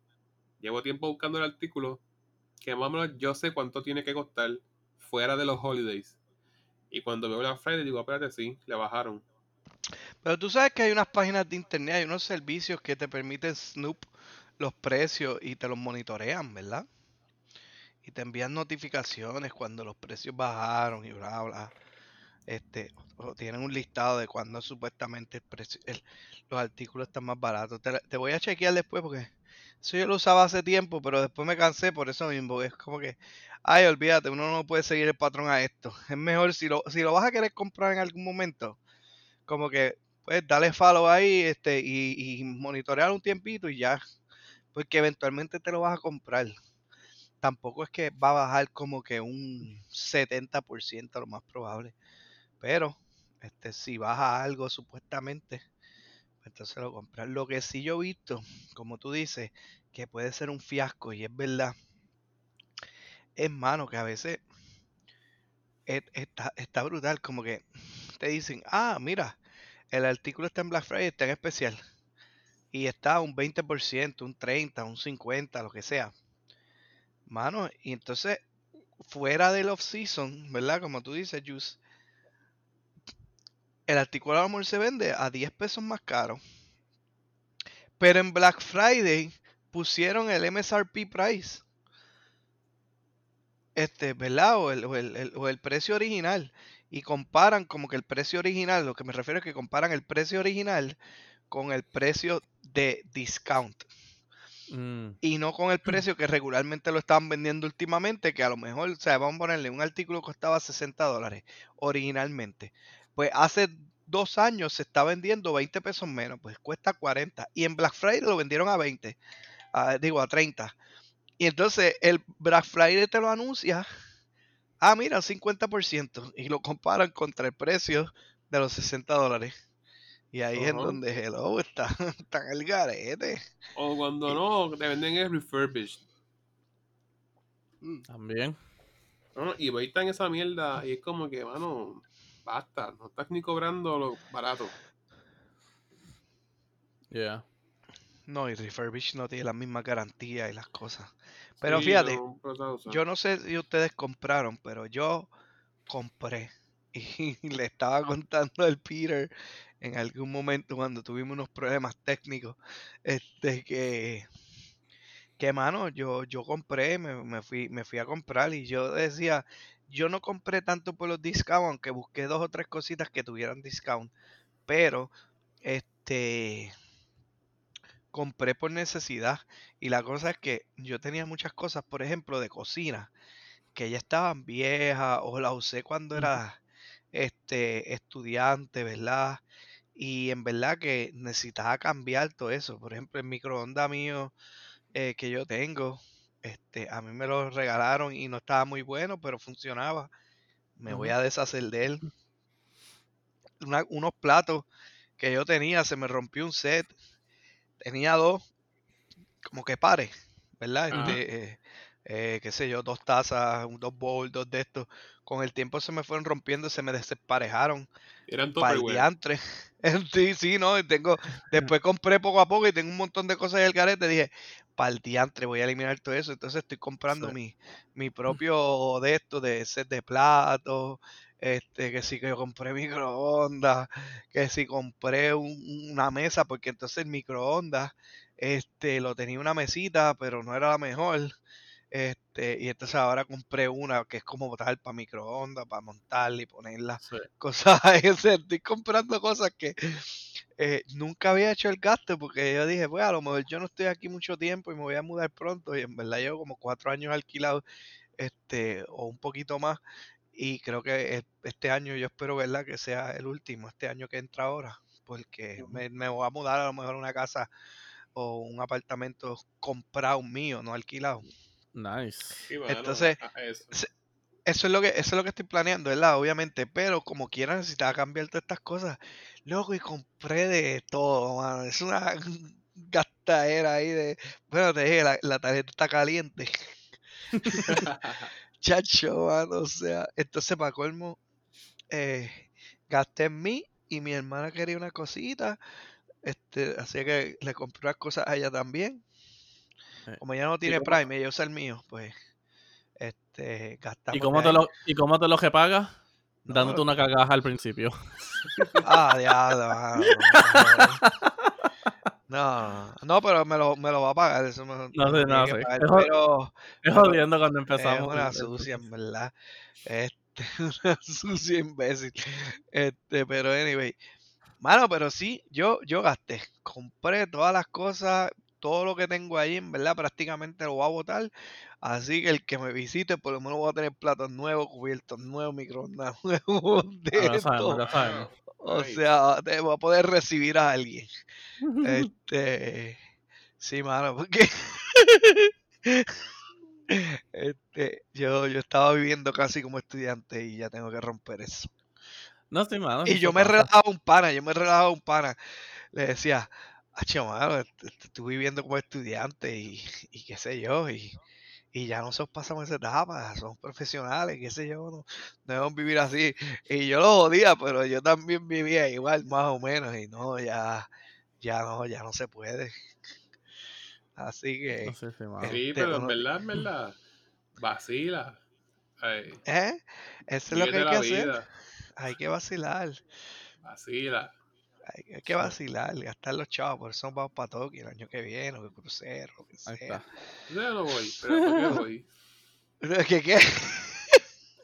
Llevo tiempo buscando el artículo que más o menos yo sé cuánto tiene que costar fuera de los holidays. Y cuando veo Black Friday digo, espérate, sí, le bajaron. Pero tú sabes que hay unas páginas de internet, hay unos servicios que te permiten snoop los precios y te los monitorean, ¿verdad? Y te envían notificaciones cuando los precios bajaron y bla, bla. Este, o tienen un listado de cuando supuestamente los artículos están más baratos. Te, te voy a chequear después porque eso yo lo usaba hace tiempo, pero después me cansé por eso mismo. Es como que, ay, olvídate, uno no puede seguir el patrón a esto. Es mejor si lo, si lo vas a querer comprar en algún momento, como que pues dale follow ahí este, y, y monitorear un tiempito y ya. Porque eventualmente te lo vas a comprar. Tampoco es que va a bajar como que un 70% lo más probable. Pero este, si baja algo supuestamente, pues entonces lo compras. Lo que sí yo he visto, como tú dices, que puede ser un fiasco y es verdad, es mano que a veces es- está, está brutal. Como que te dicen, ah, mira, el artículo está en Black Friday, está en especial. Y está un 20%, un 30%, un 50%, lo que sea. Mano, y entonces, fuera del off-season, ¿verdad? Como tú dices, Juice, el artículo a se vende a 10 pesos más caro. Pero en Black Friday pusieron el MSRP price. Este, ¿verdad? O el, o el- o el precio original. Y comparan como que el precio original, lo que me refiero es que comparan el precio original con el precio de discount. Mm, y no con el precio que regularmente lo estaban vendiendo últimamente, que a lo mejor, o sea, vamos a ponerle un artículo que costaba 60 dólares originalmente. Pues hace dos años se está vendiendo 20 pesos menos, pues cuesta 40. Y en Black Friday lo vendieron a 20, a- digo a 30. Y entonces el Black Friday te lo anuncia, ah, mira, 50%, y lo comparan contra el precio de los 60 dólares. Y ahí es donde Hello está, está en el garete. O cuando no, te venden el refurbished. también. ¿no? Y voy en esa mierda y es como que, mano, basta, no estás ni cobrando lo barato. Yeah. No, y refurbish no tiene la misma garantía y las cosas. Pero Sí, fíjate, no, yo no sé si ustedes compraron, pero yo compré. Y le estaba contando al Peter en algún momento cuando tuvimos unos problemas técnicos, este que, que mano, yo, yo compré, me, me fui, me fui a comprar y yo decía, yo no compré tanto por los discounts, aunque busqué dos o tres cositas que tuvieran discount, pero este compré por necesidad. Y la cosa es que yo tenía muchas cosas, por ejemplo, de cocina, que ya estaban viejas o las usé cuando era este estudiante, ¿verdad? Y en verdad que necesitaba cambiar todo eso. Por ejemplo, el microondas mío eh, que yo tengo, este, a mí me lo regalaron y no estaba muy bueno, pero funcionaba. Me voy a deshacer de él. Una- unos platos que yo tenía, se me rompió un set. Tenía dos, como que pares, ¿verdad? Este, eh, eh, qué sé yo, dos tazas, dos bowls, dos de estos. Con el tiempo se me fueron rompiendo, se me desemparejaron. Eran Para el Tupperware. diantre. Sí, sí, no, y tengo, después compré poco a poco y tengo un montón de cosas en el garete. Dije, para el diantre voy a eliminar todo eso. Entonces estoy comprando Sí. mi, mi propio de esto, de set de platos. Este, que sí que yo compré microondas, que sí compré un- una mesa, porque entonces el microondas, este, lo tenía una mesita, pero no era la mejor. Este, y entonces ahora compré una que es como tal para microondas, para montarla y ponerla Sí. cosas estoy comprando cosas que eh, nunca había hecho el gasto porque yo dije, pues a lo mejor yo no estoy aquí mucho tiempo y me voy a mudar pronto y en verdad llevo como cuatro años alquilado este o un poquito más y creo que este año yo espero verdad que sea el último este año que entra ahora porque me, me voy a mudar a lo mejor a una casa o un apartamento comprado mío no alquilado Nice. Sí, Entonces, a- a eso. eso es lo que eso es lo que estoy planeando, ¿verdad? Obviamente, pero como quiera necesitaba cambiar todas estas cosas. Loco, y compré de todo, mano. Es una gastadera ahí de. Bueno, te dije, la, la tarjeta está caliente. Chacho, mano. O sea, entonces para colmo, eh, gasté en mí y mi hermana quería una cosita. Este, así que le compré unas cosas a ella también. Eh, Como ella no tiene Prime, ella usa el mío, pues. Este, gastamos. ¿Y cómo, te lo, ¿Y cómo te lo que pagas? No, Dándote una cagaja al principio. Ah, diablo, No, no, no, pero me lo, me lo va a pagar. Eso me, No no que sé. pagar, Es, jo- pero es pero jodiendo cuando es empezamos. una sucia, en verdad. Este, una sucia imbécil. Este, pero anyway. Mano, pero sí, yo, yo gasté. Compré todas las cosas, todo lo que tengo ahí, en verdad, prácticamente lo voy a botar. Así que el que me visite, por lo menos voy a tener platos nuevos, cubiertos nuevos, microondas nuevos, de sabemos. O sea, te voy a poder recibir a alguien. Este, sí, mano, porque este, yo, yo estaba viviendo casi como estudiante y ya tengo que romper eso. No, sí, mano. Y yo me pasa. relajaba un pana, yo me relajaba un pana. Le decía, Acho, mano, est- est- estoy viviendo como estudiante y, y qué sé yo, y, y ya nosotros pasamos esa etapa, somos profesionales, qué sé yo, no debemos vivir así. Y yo lo odia, pero yo también vivía igual, más o menos, y no, ya, ya no, ya no se puede. Así que, No sé, sí, este, pero en verdad, en verdad, vacila. Ay, ¿eh? Eso es lo que hay que hacer. Hay que vacilar, vacila. Hay, hay que vacilar, gastar los chavos, por eso vamos para Tokio el año que viene, o el crucero, lo que Ahí sea. está. Yo no voy, pero ¿por qué voy? ¿Qué qué?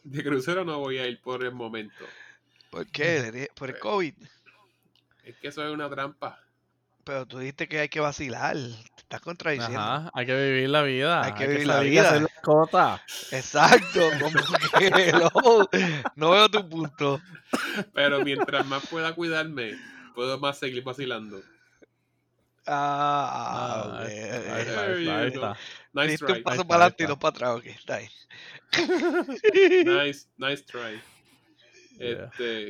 De crucero no voy a ir por el momento. ¿Por qué? Le dije, Por el Pues, COVID. Es que eso es una trampa. Pero tú dijiste que hay que vacilar. Te estás contradiciendo. Ajá, hay que vivir la vida. Hay que vivir la vida. hacer las cosas. Exacto, como que no, no veo tu punto. Pero mientras más pueda cuidarme, puedo más seguir vacilando. Ah, Ah, ok, ahí está, ahí está, There ahí you está. Nice Diste try. un paso para adelante y dos para atrás, ok, está ahí. Nice, nice try. Yeah. Este,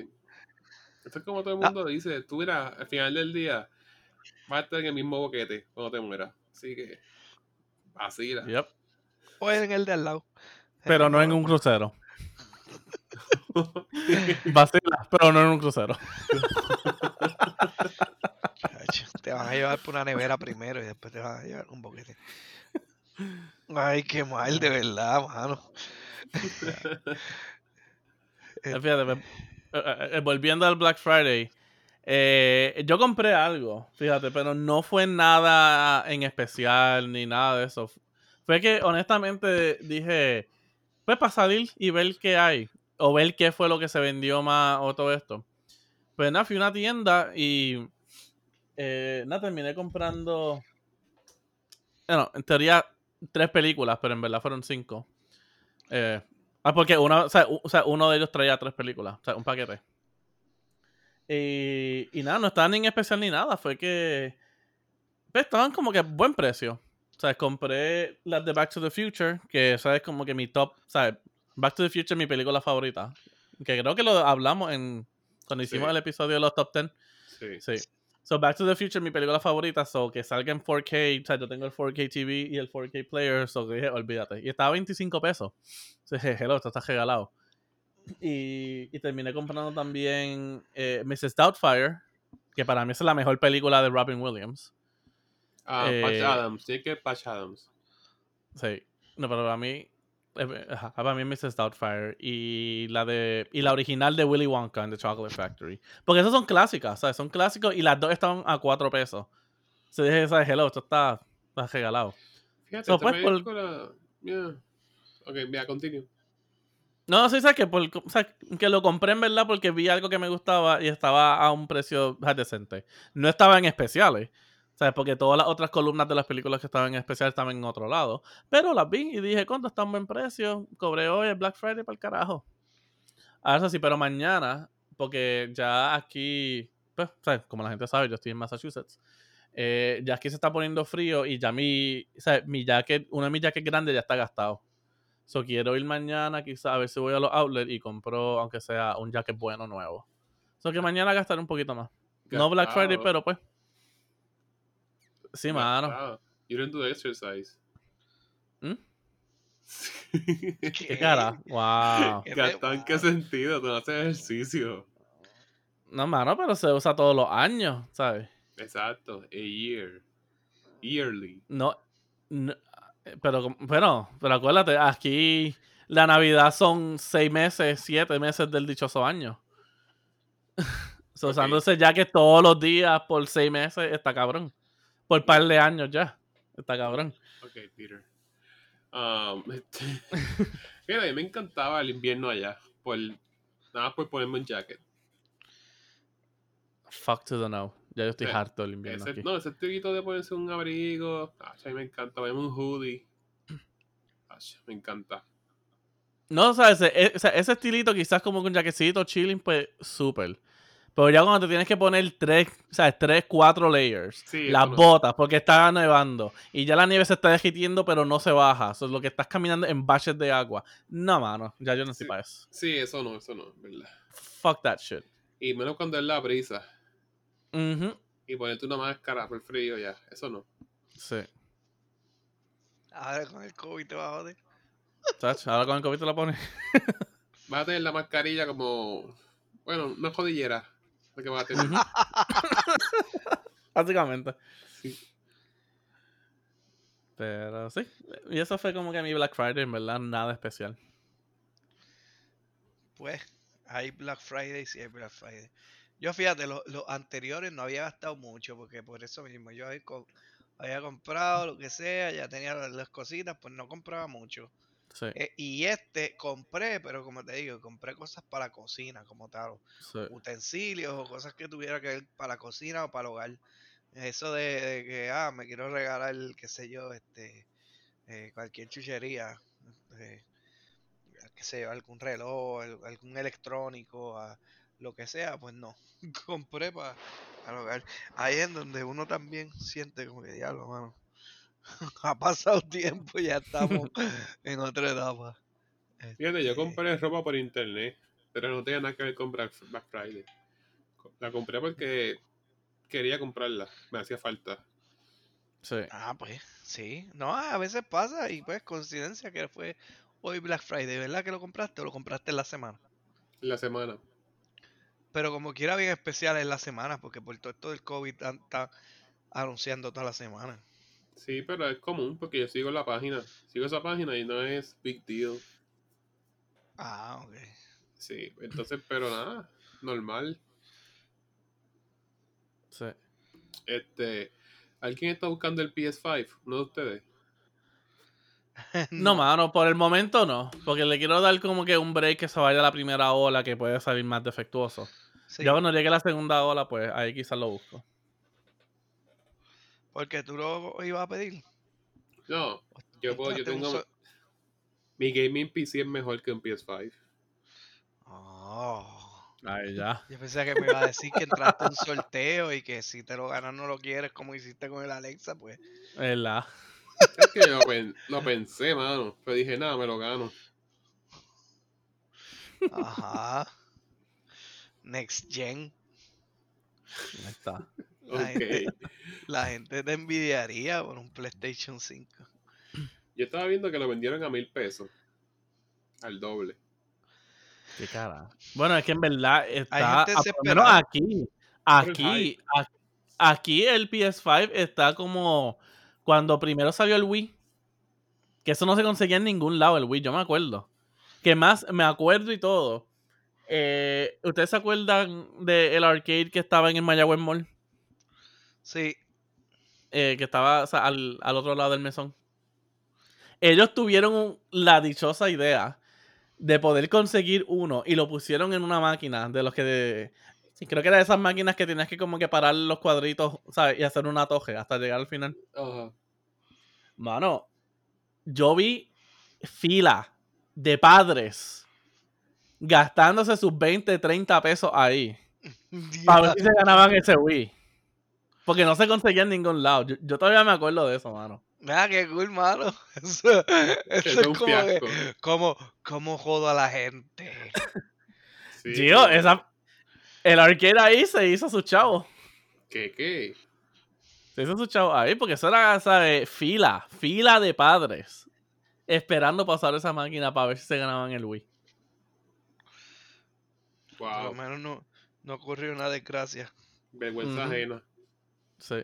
esto es como todo el Ah. mundo dice, tú mira, al final del día vas a estar en el mismo boquete cuando te mueras. Así que vacila. Yep. O en el de al lado. Pero no en un crucero. Vacilas, pero no en un crucero. Te van a llevar por una nevera primero y después te van a llevar un boquete. Ay, qué mal, de verdad, mano. Eh, Fíjate, eh, eh, volviendo al Black Friday, yo compré algo, fíjate, pero no fue nada en especial ni nada de eso. Fue que honestamente dije, pues para salir y ver qué hay, o ver qué fue lo que se vendió más o todo esto. Pues nada, fui a una tienda y eh, nada, terminé comprando, bueno, en teoría tres películas, pero en verdad fueron cinco. Eh, Ah, porque uno, o sea, uno de ellos traía tres películas, o sea, un paquete. Y, y nada, no estaban ni en especial ni nada, fue que pues, estaban como que buen precio. O sea, compré las de Back to the Future, que sabes como que mi top, sea, Back to the Future es mi película favorita. Que creo que lo hablamos en cuando hicimos Sí. el episodio de los top 10. Sí. Sí. So, Back to the Future, mi película favorita, so que salga en 4K, o sea, yo tengo el 4K TV y el 4K player, so que dije, olvídate. Y estaba a 25 pesos. So, dije, hello, esto está regalado. Y, y terminé comprando también eh, Mrs. Doubtfire, que para mí es la mejor película de Robin Williams. Ah, Patch Eh, Adams, tiene que Patch Adams. Sí. No, pero para mí, ajá, para mí. Doubtfire y la de y la original de Willy Wonka en The Chocolate Factory. Porque esas son clásicas, ¿sabes? Son clásicos y las dos estaban a 4 pesos. Se dije, ¿sabes? Hello, esto está, está regalado. Fíjate, So, pues, por- yeah. Ok, vea, continue. No, sí, sabes que, por, o sea, que lo compré en verdad porque vi algo que me gustaba y estaba a un precio decente. No estaba en especiales, ¿sabes? Porque todas las otras columnas de las películas que estaban en especial estaban en otro lado. Pero las vi y dije, ¿cuánto está un buen precio? Cobré hoy el Black Friday para el carajo. Ahora sí, pero mañana, porque ya aquí, pues, ¿sabes? como la gente sabe, yo estoy en Massachusetts. eh, ya aquí se está poniendo frío y ya mi, ¿sabes? mi jacket, uno de mis jackets grandes ya está gastado. So quiero ir mañana, quizás a ver si voy a los outlets y compro, aunque sea un jacket bueno nuevo. So que mañana gastaré un poquito más. No Black Friday, pero pues. Sí, mano. You don't do exercise. ¿Mm? ¿Qué cara? Wow. ¿Qué en qué pasa? sentido, tú no haces ejercicio. No, mano, pero se usa todos los años, ¿sabes? Exacto, a year. Yearly. No, no, pero, pero, pero acuérdate, aquí la Navidad son seis meses, siete meses del dichoso año. So. Usando ese jacket todos los días por seis meses, está cabrón. Por par de años ya, está cabrón. Ok, Peter. Um, este, Mira, a mí me encantaba el invierno allá. Por, nada por ponerme un jacket. Fuck to the no. Ya yo estoy Sí. harto del invierno Ese, aquí. no, ese truquito de ponerse un abrigo. ah, a mí me encanta. Ponerme un hoodie. Ah, me encanta. No, o sea, ese, e- ese estilito quizás como con jaquecito, chilling, pues súper. Pero ya cuando te tienes que poner tres, o sea, tres, cuatro layers, Sí, las no. botas, porque está nevando, y ya la nieve se está derritiendo, pero no se baja. Eso es lo que estás caminando en baches de agua. No, mano, ya yo no estoy Sí. para eso. Sí, eso no, eso no, ¿verdad? Fuck that shit. Y menos cuando es la brisa. Ujú, Y ponerte una máscara por el frío, ya. Eso no. Sí. Ahora con el COVID te vas a joder. Ahora con el COVID te la pones. Vas a tener la mascarilla como. Bueno, una jodillera. Lo que vas a tener. Básicamente. Sí. Pero sí. Y eso fue como que mi Black Friday, en verdad, nada especial. Pues hay Black Friday, sí hay Black Friday. Yo fíjate, lo- los anteriores no había gastado mucho, porque por eso mismo yo había, co- había comprado lo que sea, ya tenía las, las cositas, pues no compraba mucho. Sí, Eh, y este compré, pero como te digo, compré cosas para la cocina, como tal, sí. utensilios o cosas que tuviera que ver para la cocina o para el hogar. Eso de, de que, ah, me quiero regalar, qué sé yo, este, eh, cualquier chuchería, eh, qué sé yo, algún reloj, al- algún electrónico, a lo que sea, pues no. Compré para hogar. Ahí es donde uno también siente como que diablo, mano. ha pasado tiempo y ya estamos en otra etapa. Fíjate, yo Este, compré ropa por internet, pero no tenía nada que ver con Black Black Friday. La compré porque quería comprarla, me hacía falta. Sí. Ah, pues, sí. No, a veces pasa y pues coincidencia que fue hoy Black Friday, ¿verdad que lo compraste o lo compraste en la semana? En la semana. Pero como quiera bien especial en la semana, porque por todo esto del COVID tan- está anunciando toda la semana. Sí, pero es común porque yo sigo la página. Sigo esa página y no es big deal. Ah, ok. Sí, entonces, pero nada, normal. Sí. Este, ¿alguien está buscando el PS5? ¿Uno de ustedes? No, mano, por el momento no. Porque le quiero dar como que un break que se vaya a la primera ola que puede salir más defectuoso. Sí, Ya cuando llegue la segunda ola, pues ahí quizás lo busco. Porque tú lo ibas a pedir. No, yo puedo, yo un tengo... so- Mi gaming PC es mejor que un PS5. Oh. Ahí ya. Yo pensé que me iba a decir que entraste en un sorteo y que si te lo ganas no lo quieres como hiciste con el Alexa, pues. Es la. Es que yo lo pensé, mano. Pero dije, nada, me lo gano. Ajá. Next Gen. Ahí está. La, Ok. gente, la gente te envidiaría por un PlayStation 5. Yo estaba viendo que lo vendieron a mil pesos. Al doble. Qué cara. Bueno, es que en verdad está. por menos desesperada. aquí. Aquí. a- Aquí el PS5 está como cuando primero salió el Wii. Que eso no se conseguía en ningún lado, el Wii, yo me acuerdo. Que más, me acuerdo y todo. Eh, ¿Ustedes se acuerdan del arcade que estaba en el Mayagüez Mall? Sí, eh, que estaba o sea, al, al otro lado del mesón. Ellos tuvieron un- la dichosa idea de poder conseguir uno y lo pusieron en una máquina de los que... de- creo que era de esas máquinas que tenías que como que parar los cuadritos, ¿sabes? Y hacer una toje hasta llegar al final. Mano, yo vi fila de padres gastándose sus 20, 30 pesos ahí. Para ver si se ganaban ese Wii. Porque no se conseguía en ningún lado. Yo, yo todavía me acuerdo de eso, mano. Mira qué cool, mano. Eso, Que eso es un como que, como, como jodo a la gente. Sí, Gio, esa, el arcade ahí se hizo su chavo. ¿Qué, qué? Se hizo su chavo ahí porque eso era, ¿sabes? Fila, fila de padres. Esperando pasar esa máquina para ver si se ganaban el Wii. Por lo Wow. menos no, no ocurrió una desgracia. Vergüenza ajena. Sí.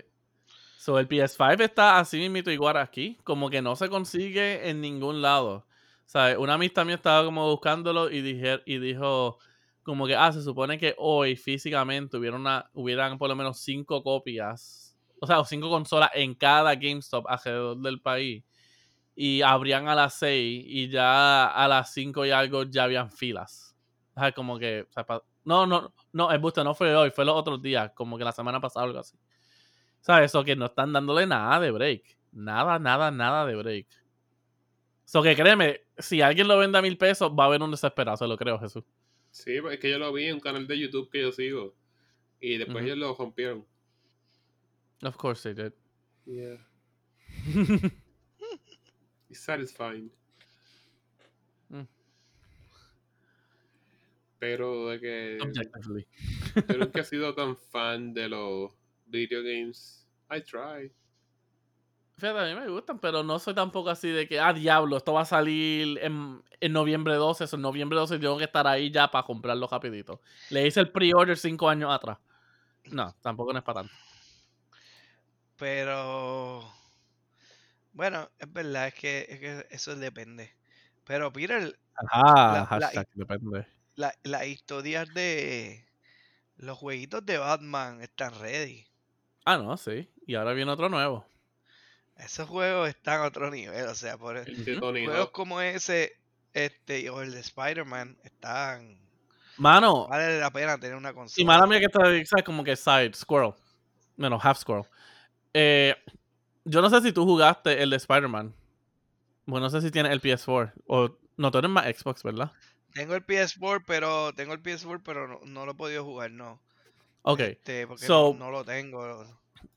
So, el PS5 está así mismito igual aquí. Como que no se consigue en ningún lado. ¿Sabes? Una amistad mía estaba como buscándolo y, dije, y dijo como que, ah, se supone que hoy físicamente hubiera una, hubieran por lo menos cinco copias. O sea, o cinco consolas en cada GameStop alrededor del país. Y abrían a las 6 y ya a las 5 y algo ya habían filas. O sea, como que... o no, no, no, el busto no fue hoy, fue los otros días, como que la semana pasada o algo así. ¿Sabes? Eso que no están dándole nada de break. Nada, nada, nada de break. Eso que créeme, si alguien lo vende a mil pesos, va a haber un desesperado, se lo creo, Jesús. Sí, es que yo lo vi en un canal de YouTube que yo sigo. Y después ellos lo rompieron. Of course they did. Yeah. It's satisfying. Mm. Pero de que Objectively. yo nunca he sido tan fan de los video games. I try. Fíjate, a mí me gustan, pero no soy tampoco así de que, ah, diablo, esto va a salir en, en noviembre 12, eso en noviembre 12 tengo que estar ahí ya para comprarlo rapidito. Le hice el pre-order cinco años atrás. No, tampoco no es para tanto. Pero. Bueno, es verdad, es que, es que eso depende. Pero Peter, Ajá, La- la- hashtag, depende. la- las historias de los jueguitos de Batman están ready. Ah, no, sí. Y ahora viene otro nuevo. Esos juegos están a otro nivel, o sea, por El. Tony juegos como ese, este, o el de Spider-Man, están. Mano, Vale la pena tener una y consola. mala mía que está, ¿sabes? Como que side, squirrel. Bueno, half squirrel. Eh, yo no sé si tú jugaste el de Spider-Man. Bueno, no sé si tienes el PS4. O no, tú eres más Xbox, ¿verdad? Tengo el PS4, pero tengo el PS4, pero no, no lo he podido jugar, no. Ok. Este, porque So- no, no lo tengo.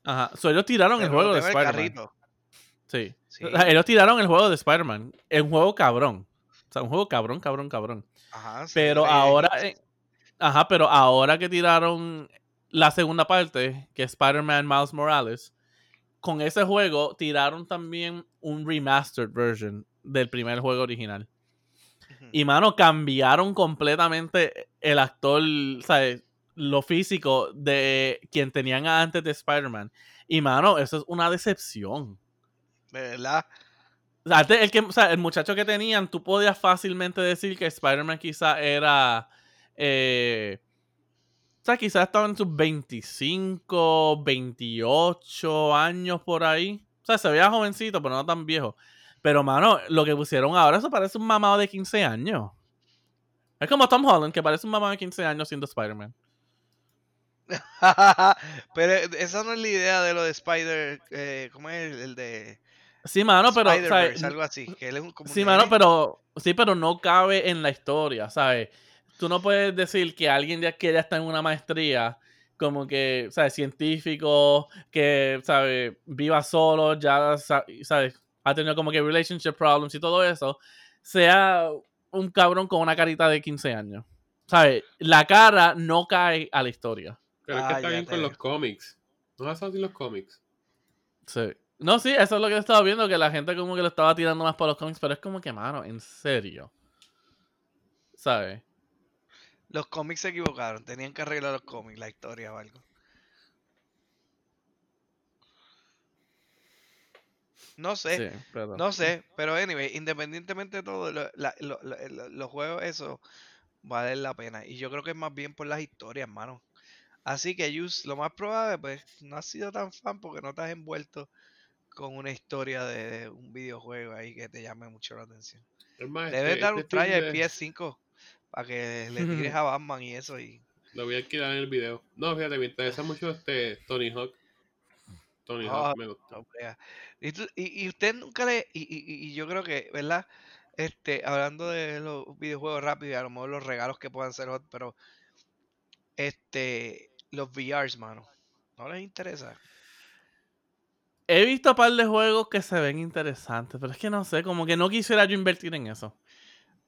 Ajá. So, ellos tiraron el juego de Spider-Man. Sí. Sí. Ellos tiraron el juego de Spider-Man. Es un juego cabrón. O sea, un juego cabrón, cabrón, cabrón. Ajá, se Pero ahora, eh, ajá, pero ahora que tiraron la segunda parte, que es Spider-Man Miles Morales, con ese juego tiraron también un remastered version del primer juego original. Y mano, cambiaron completamente el actor, ¿sabes? Lo físico de quien tenían antes de Spider-Man. Y mano, eso es una decepción. De verdad. O sea, antes el, que, o sea, el muchacho que tenían, tú podías fácilmente decir que Spider-Man quizá era. eh, o sea, quizás estaba en sus 25, 28 años por ahí. O sea, se veía jovencito, pero no tan viejo. Pero, mano, lo que pusieron ahora, eso parece un mamado de 15 años. Es como Tom Holland, que parece un mamado de 15 años siendo Spider-Man. pero esa no es la idea de lo de Spider. Eh, ¿Cómo es el, el de Sí, mano, pero. o sea, algo así. Que él es un, como Sí, mano, pero sí, pero no cabe en la historia, ¿sabes? Tú no puedes decir que alguien ya que ya está en una maestría, como que, ¿sabes? Científico, que, ¿sabes? Viva solo, ya, sa- ¿sabes? Ha tenido como que relationship problems y todo eso, sea un cabrón con una carita de 15 años. ¿Sabes? La cara no cae a la historia. Pero es Ah, que está ya bien con los cómics. ¿No has así los cómics? Sí. No, sí, eso es lo que he estado viendo, que la gente como que lo estaba tirando más para los cómics, pero es como que, mano, en serio. ¿Sabes? Los cómics se equivocaron. Tenían que arreglar los cómics, la historia o algo. No sé. Sí, pero... No sé, pero anyway, independientemente de todo, lo- la- lo- lo- lo- los juegos, eso valen la pena. Y yo creo que es más bien por las historias, mano. Así que, Yus, lo más probable, pues, no has sido tan fan porque no has envuelto con una historia de, de un videojuego ahí que te llame mucho la atención. Debes este- dar este un try fin al de- PS5 para que le tires a Batman y eso. Y... Lo voy a alquilar en el video. No, fíjate, me interesa mucho este Tony Hawk. Tony Hawk Ah, me gusta. no. Y, tú- y, y usted nunca le. Y, y- y- y yo creo que, ¿verdad? Este, hablando de los videojuegos rápidos y a lo mejor los regalos que puedan ser hot, pero. Este. Los VRs, mano. ¿No les interesa? He visto un par de juegos que se ven interesantes, pero es que no sé, como que no quisiera yo invertir en eso.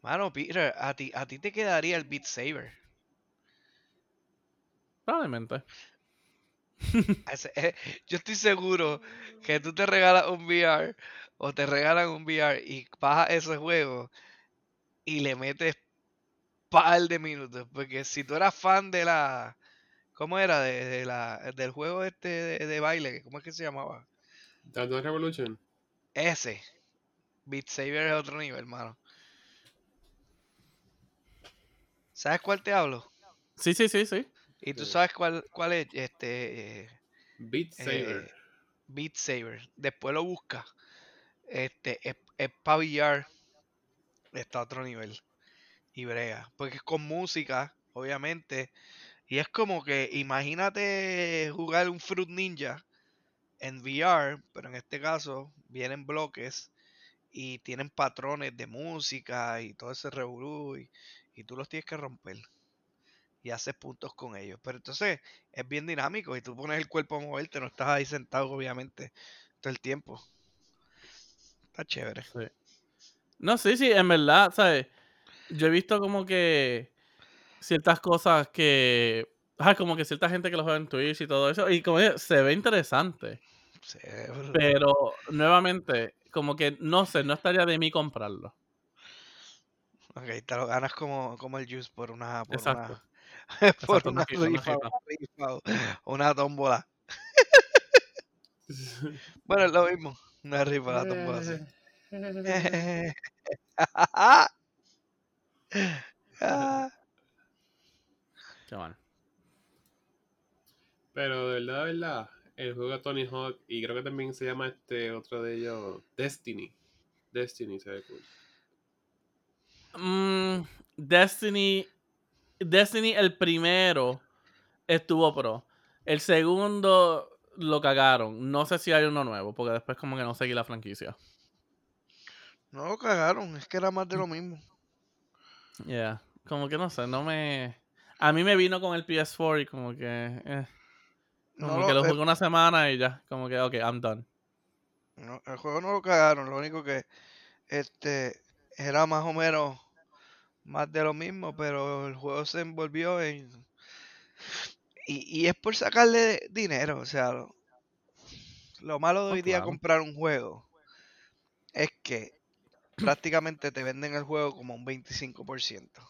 Mano, Peter, a ti, a ti te quedaría el Beat Saber. Probablemente. Eh, yo estoy seguro que tú te regalas un VR o te regalan un VR y bajas ese juego y le metes par de minutos. Porque si tú eras fan de la. ¿Cómo era? De, de la, del juego este de, de baile. ¿Cómo es que se llamaba? Dance Revolution. Ese. Beat Saber es otro nivel, hermano. ¿Sabes cuál te hablo? Sí, sí, sí, sí. Y tú sabes cuál, cuál es este. eh, Beat Saber. eh, Beat Saber. Después lo busca. Este es, es pa' VR. Está a otro nivel. Y brega. Porque es con música, obviamente. Y es como que imagínate jugar un Fruit Ninja en VR, pero en este caso vienen bloques y tienen patrones de música y todo ese revolú y, y tú los tienes que romper y haces puntos con ellos. Pero entonces es bien dinámico y tú pones el cuerpo a moverte, no estás ahí sentado obviamente todo el tiempo. Está chévere. No, sí, sí, en verdad, ¿sabes? Yo he visto como que ciertas cosas que. Ajá, como que cierta gente que lo juega en Twitch y todo eso. Y como se ve interesante. Cerebro. Pero nuevamente, como que no sé, no estaría de mí comprarlo. Ok, te lo ganas como, como el juice por una, por Exacto. una, por Exacto, una una rifa, una rifa, rifa. una rifa o una tómbola. Bueno, es lo mismo. Una rifa, la tómbola. sí. Ah, Mal. Pero de verdad, de verdad, el juego de Tony Hawk, y creo que también se llama este otro de ellos, Destiny. Destiny se ve cool. Mm, Destiny. Destiny, el primero, estuvo pro. El segundo, lo cagaron. No sé si hay uno nuevo, porque después como que no seguí la franquicia. No lo cagaron, es que era más de lo mismo. Yeah. Como que no sé, no me... A mí me vino con el PS4 y como que... eh, No Como lo- que lo jugué una semana y ya. Como que, ok, I'm done. no, el juego no lo cagaron, lo único que este era más o menos más de lo mismo, pero el juego se envolvió en y, y es por sacarle dinero, o sea, lo, lo malo de Oh, hoy día claro. comprar un juego es que prácticamente te venden el juego como un 25%.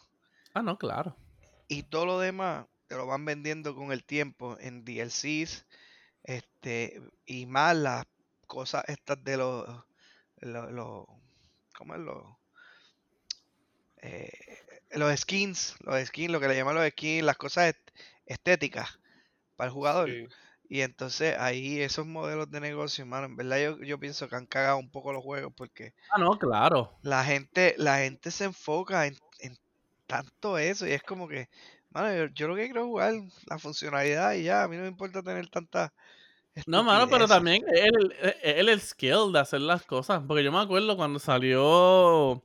Ah, no, claro. Y todo lo demás te lo van vendiendo con el tiempo en DLCs, este, y más las cosas estas de los, los, los- ¿cómo es? Los, eh, los skins, los skins, lo que le llaman los skins, las cosas est- estéticas para el jugador. Sí. Y entonces ahí esos modelos de negocio, hermano, en verdad yo, yo pienso que han cagado un poco los juegos porque Ah, no, claro. la gente, la gente se enfoca en, en tanto eso y es como que, mano, yo, yo lo que quiero es jugar la funcionalidad y ya, a mí no me importa tener tanta No, mano, pero también es el, es el, el skill de hacer las cosas. Porque yo me acuerdo cuando salió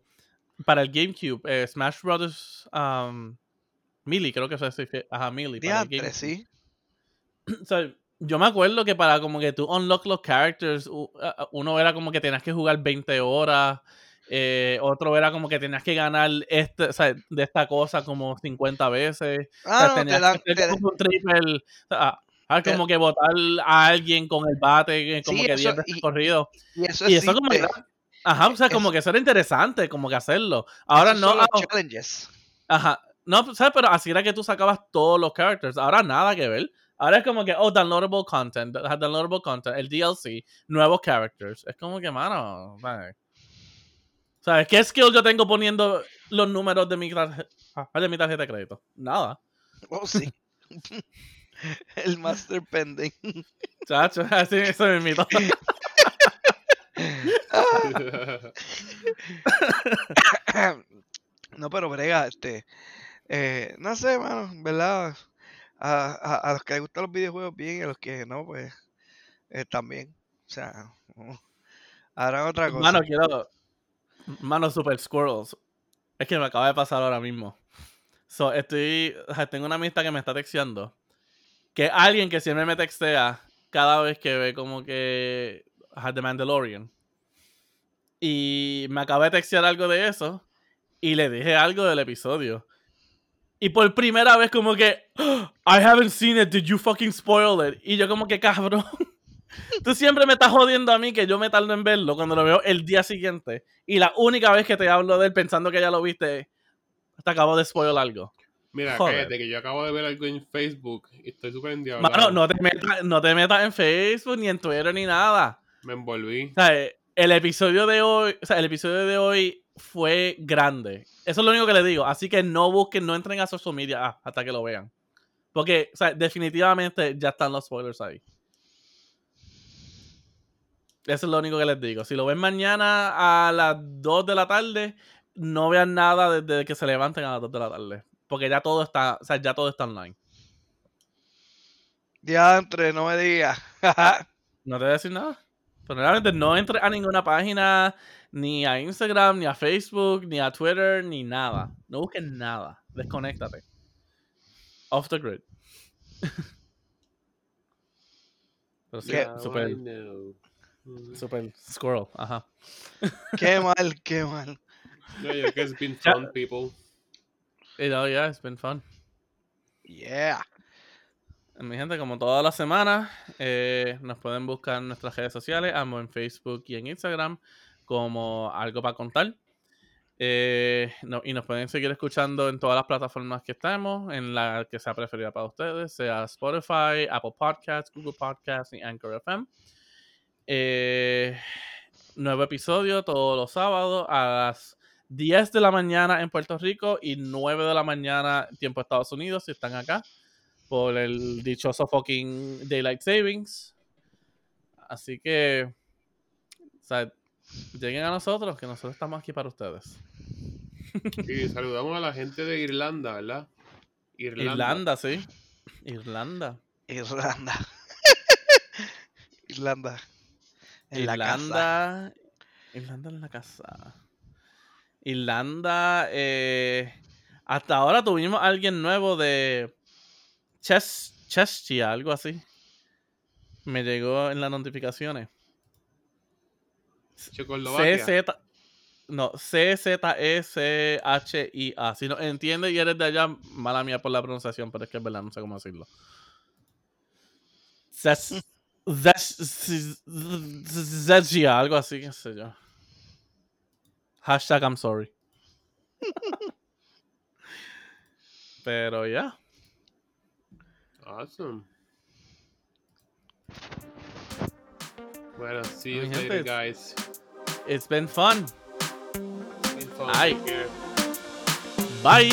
para el GameCube, eh, Smash Brothers um, Melee, creo que así. fue- Ajá, Melee. para Diantre, sí. O sea, yo me acuerdo que para como que tú unlock los characters, a- uno era como que tenías que jugar 20 horas, eh, otro era como que tenías que ganar este, o sea, de esta cosa como 50 veces. O sea, Ah, te tenías que te dan- como un triple. O sea, ah, te- como que botar a alguien con el bate, eh, como Sí, que eso- 10 veces y- corrido. y eso Y eso como que Ajá, o sea, como que eso era interesante, como que hacerlo. Ahora no, los ah, challenges. Ajá. No, ¿sabes? Pero así era que tú sacabas todos los characters. Ahora nada que ver. Ahora es como que, oh, downloadable content, downloadable content, el DLC, nuevos characters. Es como que, mano, ¿sabes? ¿Sabes qué skill yo tengo poniendo los números de mi, tarje- ah, de mi tarjeta de crédito? Nada. Oh, sí. El Master Pending. Chacho, así eso me invito. No, pero brega, este. eh, no sé, mano, ¿verdad? A, a- a los que les gustan los videojuegos bien y a los que no, pues eh, también. O sea, harán otra cosa. Mano, quiero. Mano, Super Squirrels. Es que me acaba de pasar ahora mismo. So, estoy. Tengo una amistad que me está texteando. Que alguien que siempre me textea cada vez que ve como que. The Mandalorian. Y me acaba de textear algo de eso. Y le dije algo del episodio. Y por primera vez, como que. "Oh, I haven't seen it. Did you fucking spoil it? Y yo, como que cabrón. Tú siempre me estás jodiendo a mí que yo me tardo en verlo cuando lo veo el día siguiente. Y la única vez que te hablo de él pensando que ya lo viste, te acabo de spoiler algo. Mira, Joder. cállate, que yo acabo de ver algo en Facebook y estoy súper endiablado. Mano, no te, metas, no te metas en Facebook, ni en Twitter, ni nada. Me envolví. O sea, el episodio de hoy, o sea, el episodio de hoy fue grande. Eso es lo único que le digo. Así que no busquen, no entren a social media ah, hasta que lo vean. Porque, o sea, definitivamente ya están los spoilers ahí. Eso es lo único que les digo. Si lo ven mañana a las 2 de la tarde, no vean nada desde que se levanten a las 2 de la tarde. Porque ya todo está, o sea, ya todo está online. Diantre, no me digas. No te voy a decir nada. Pero realmente no entres a ninguna página, ni a Instagram, ni a Facebook, ni a Twitter, ni nada. No busques nada. Desconéctate. Off the grid. Pero. Super squirrel. Ajá. qué mal, qué mal. No, yo creo que it's been fun, people. Y no, yeah, it's been fun. Yeah. Mi gente, como todas las semanas, eh, nos pueden buscar en nuestras redes sociales, ambos en Facebook y en Instagram, como algo para contar. Eh, no- y nos pueden seguir escuchando en todas las plataformas que estamos, en la que sea preferida para ustedes, sea Spotify, Apple Podcasts, Google Podcasts y Anchor FM. Eh, nuevo episodio todos los sábados a las 10 de la mañana en Puerto Rico y 9 de la mañana tiempo Estados Unidos si están acá por el dichoso fucking Daylight Savings. Así que, o sea, lleguen a nosotros, que nosotros estamos aquí para ustedes. Y saludamos a la gente de Irlanda, ¿verdad? Irlanda, sí. Irlanda. Irlanda. Irlanda. En la casa. Irlanda. Irlanda en la casa. Irlanda. Eh, hasta ahora tuvimos a alguien nuevo de Ches, Chestia, algo así. Me llegó en las notificaciones. Checoslovaquia. CZ. No, C-Z-E-C-H-I-A. Si no entiendes y eres de allá, mala mía por la pronunciación, pero es que es verdad, no sé cómo decirlo. Zes- Zezia, algo así, qué sé yo. Hashtag I'm sorry. Pero ya. Awesome. Bueno, see you gente, later, guys. It's been fun. It's been fun. Care. Bye.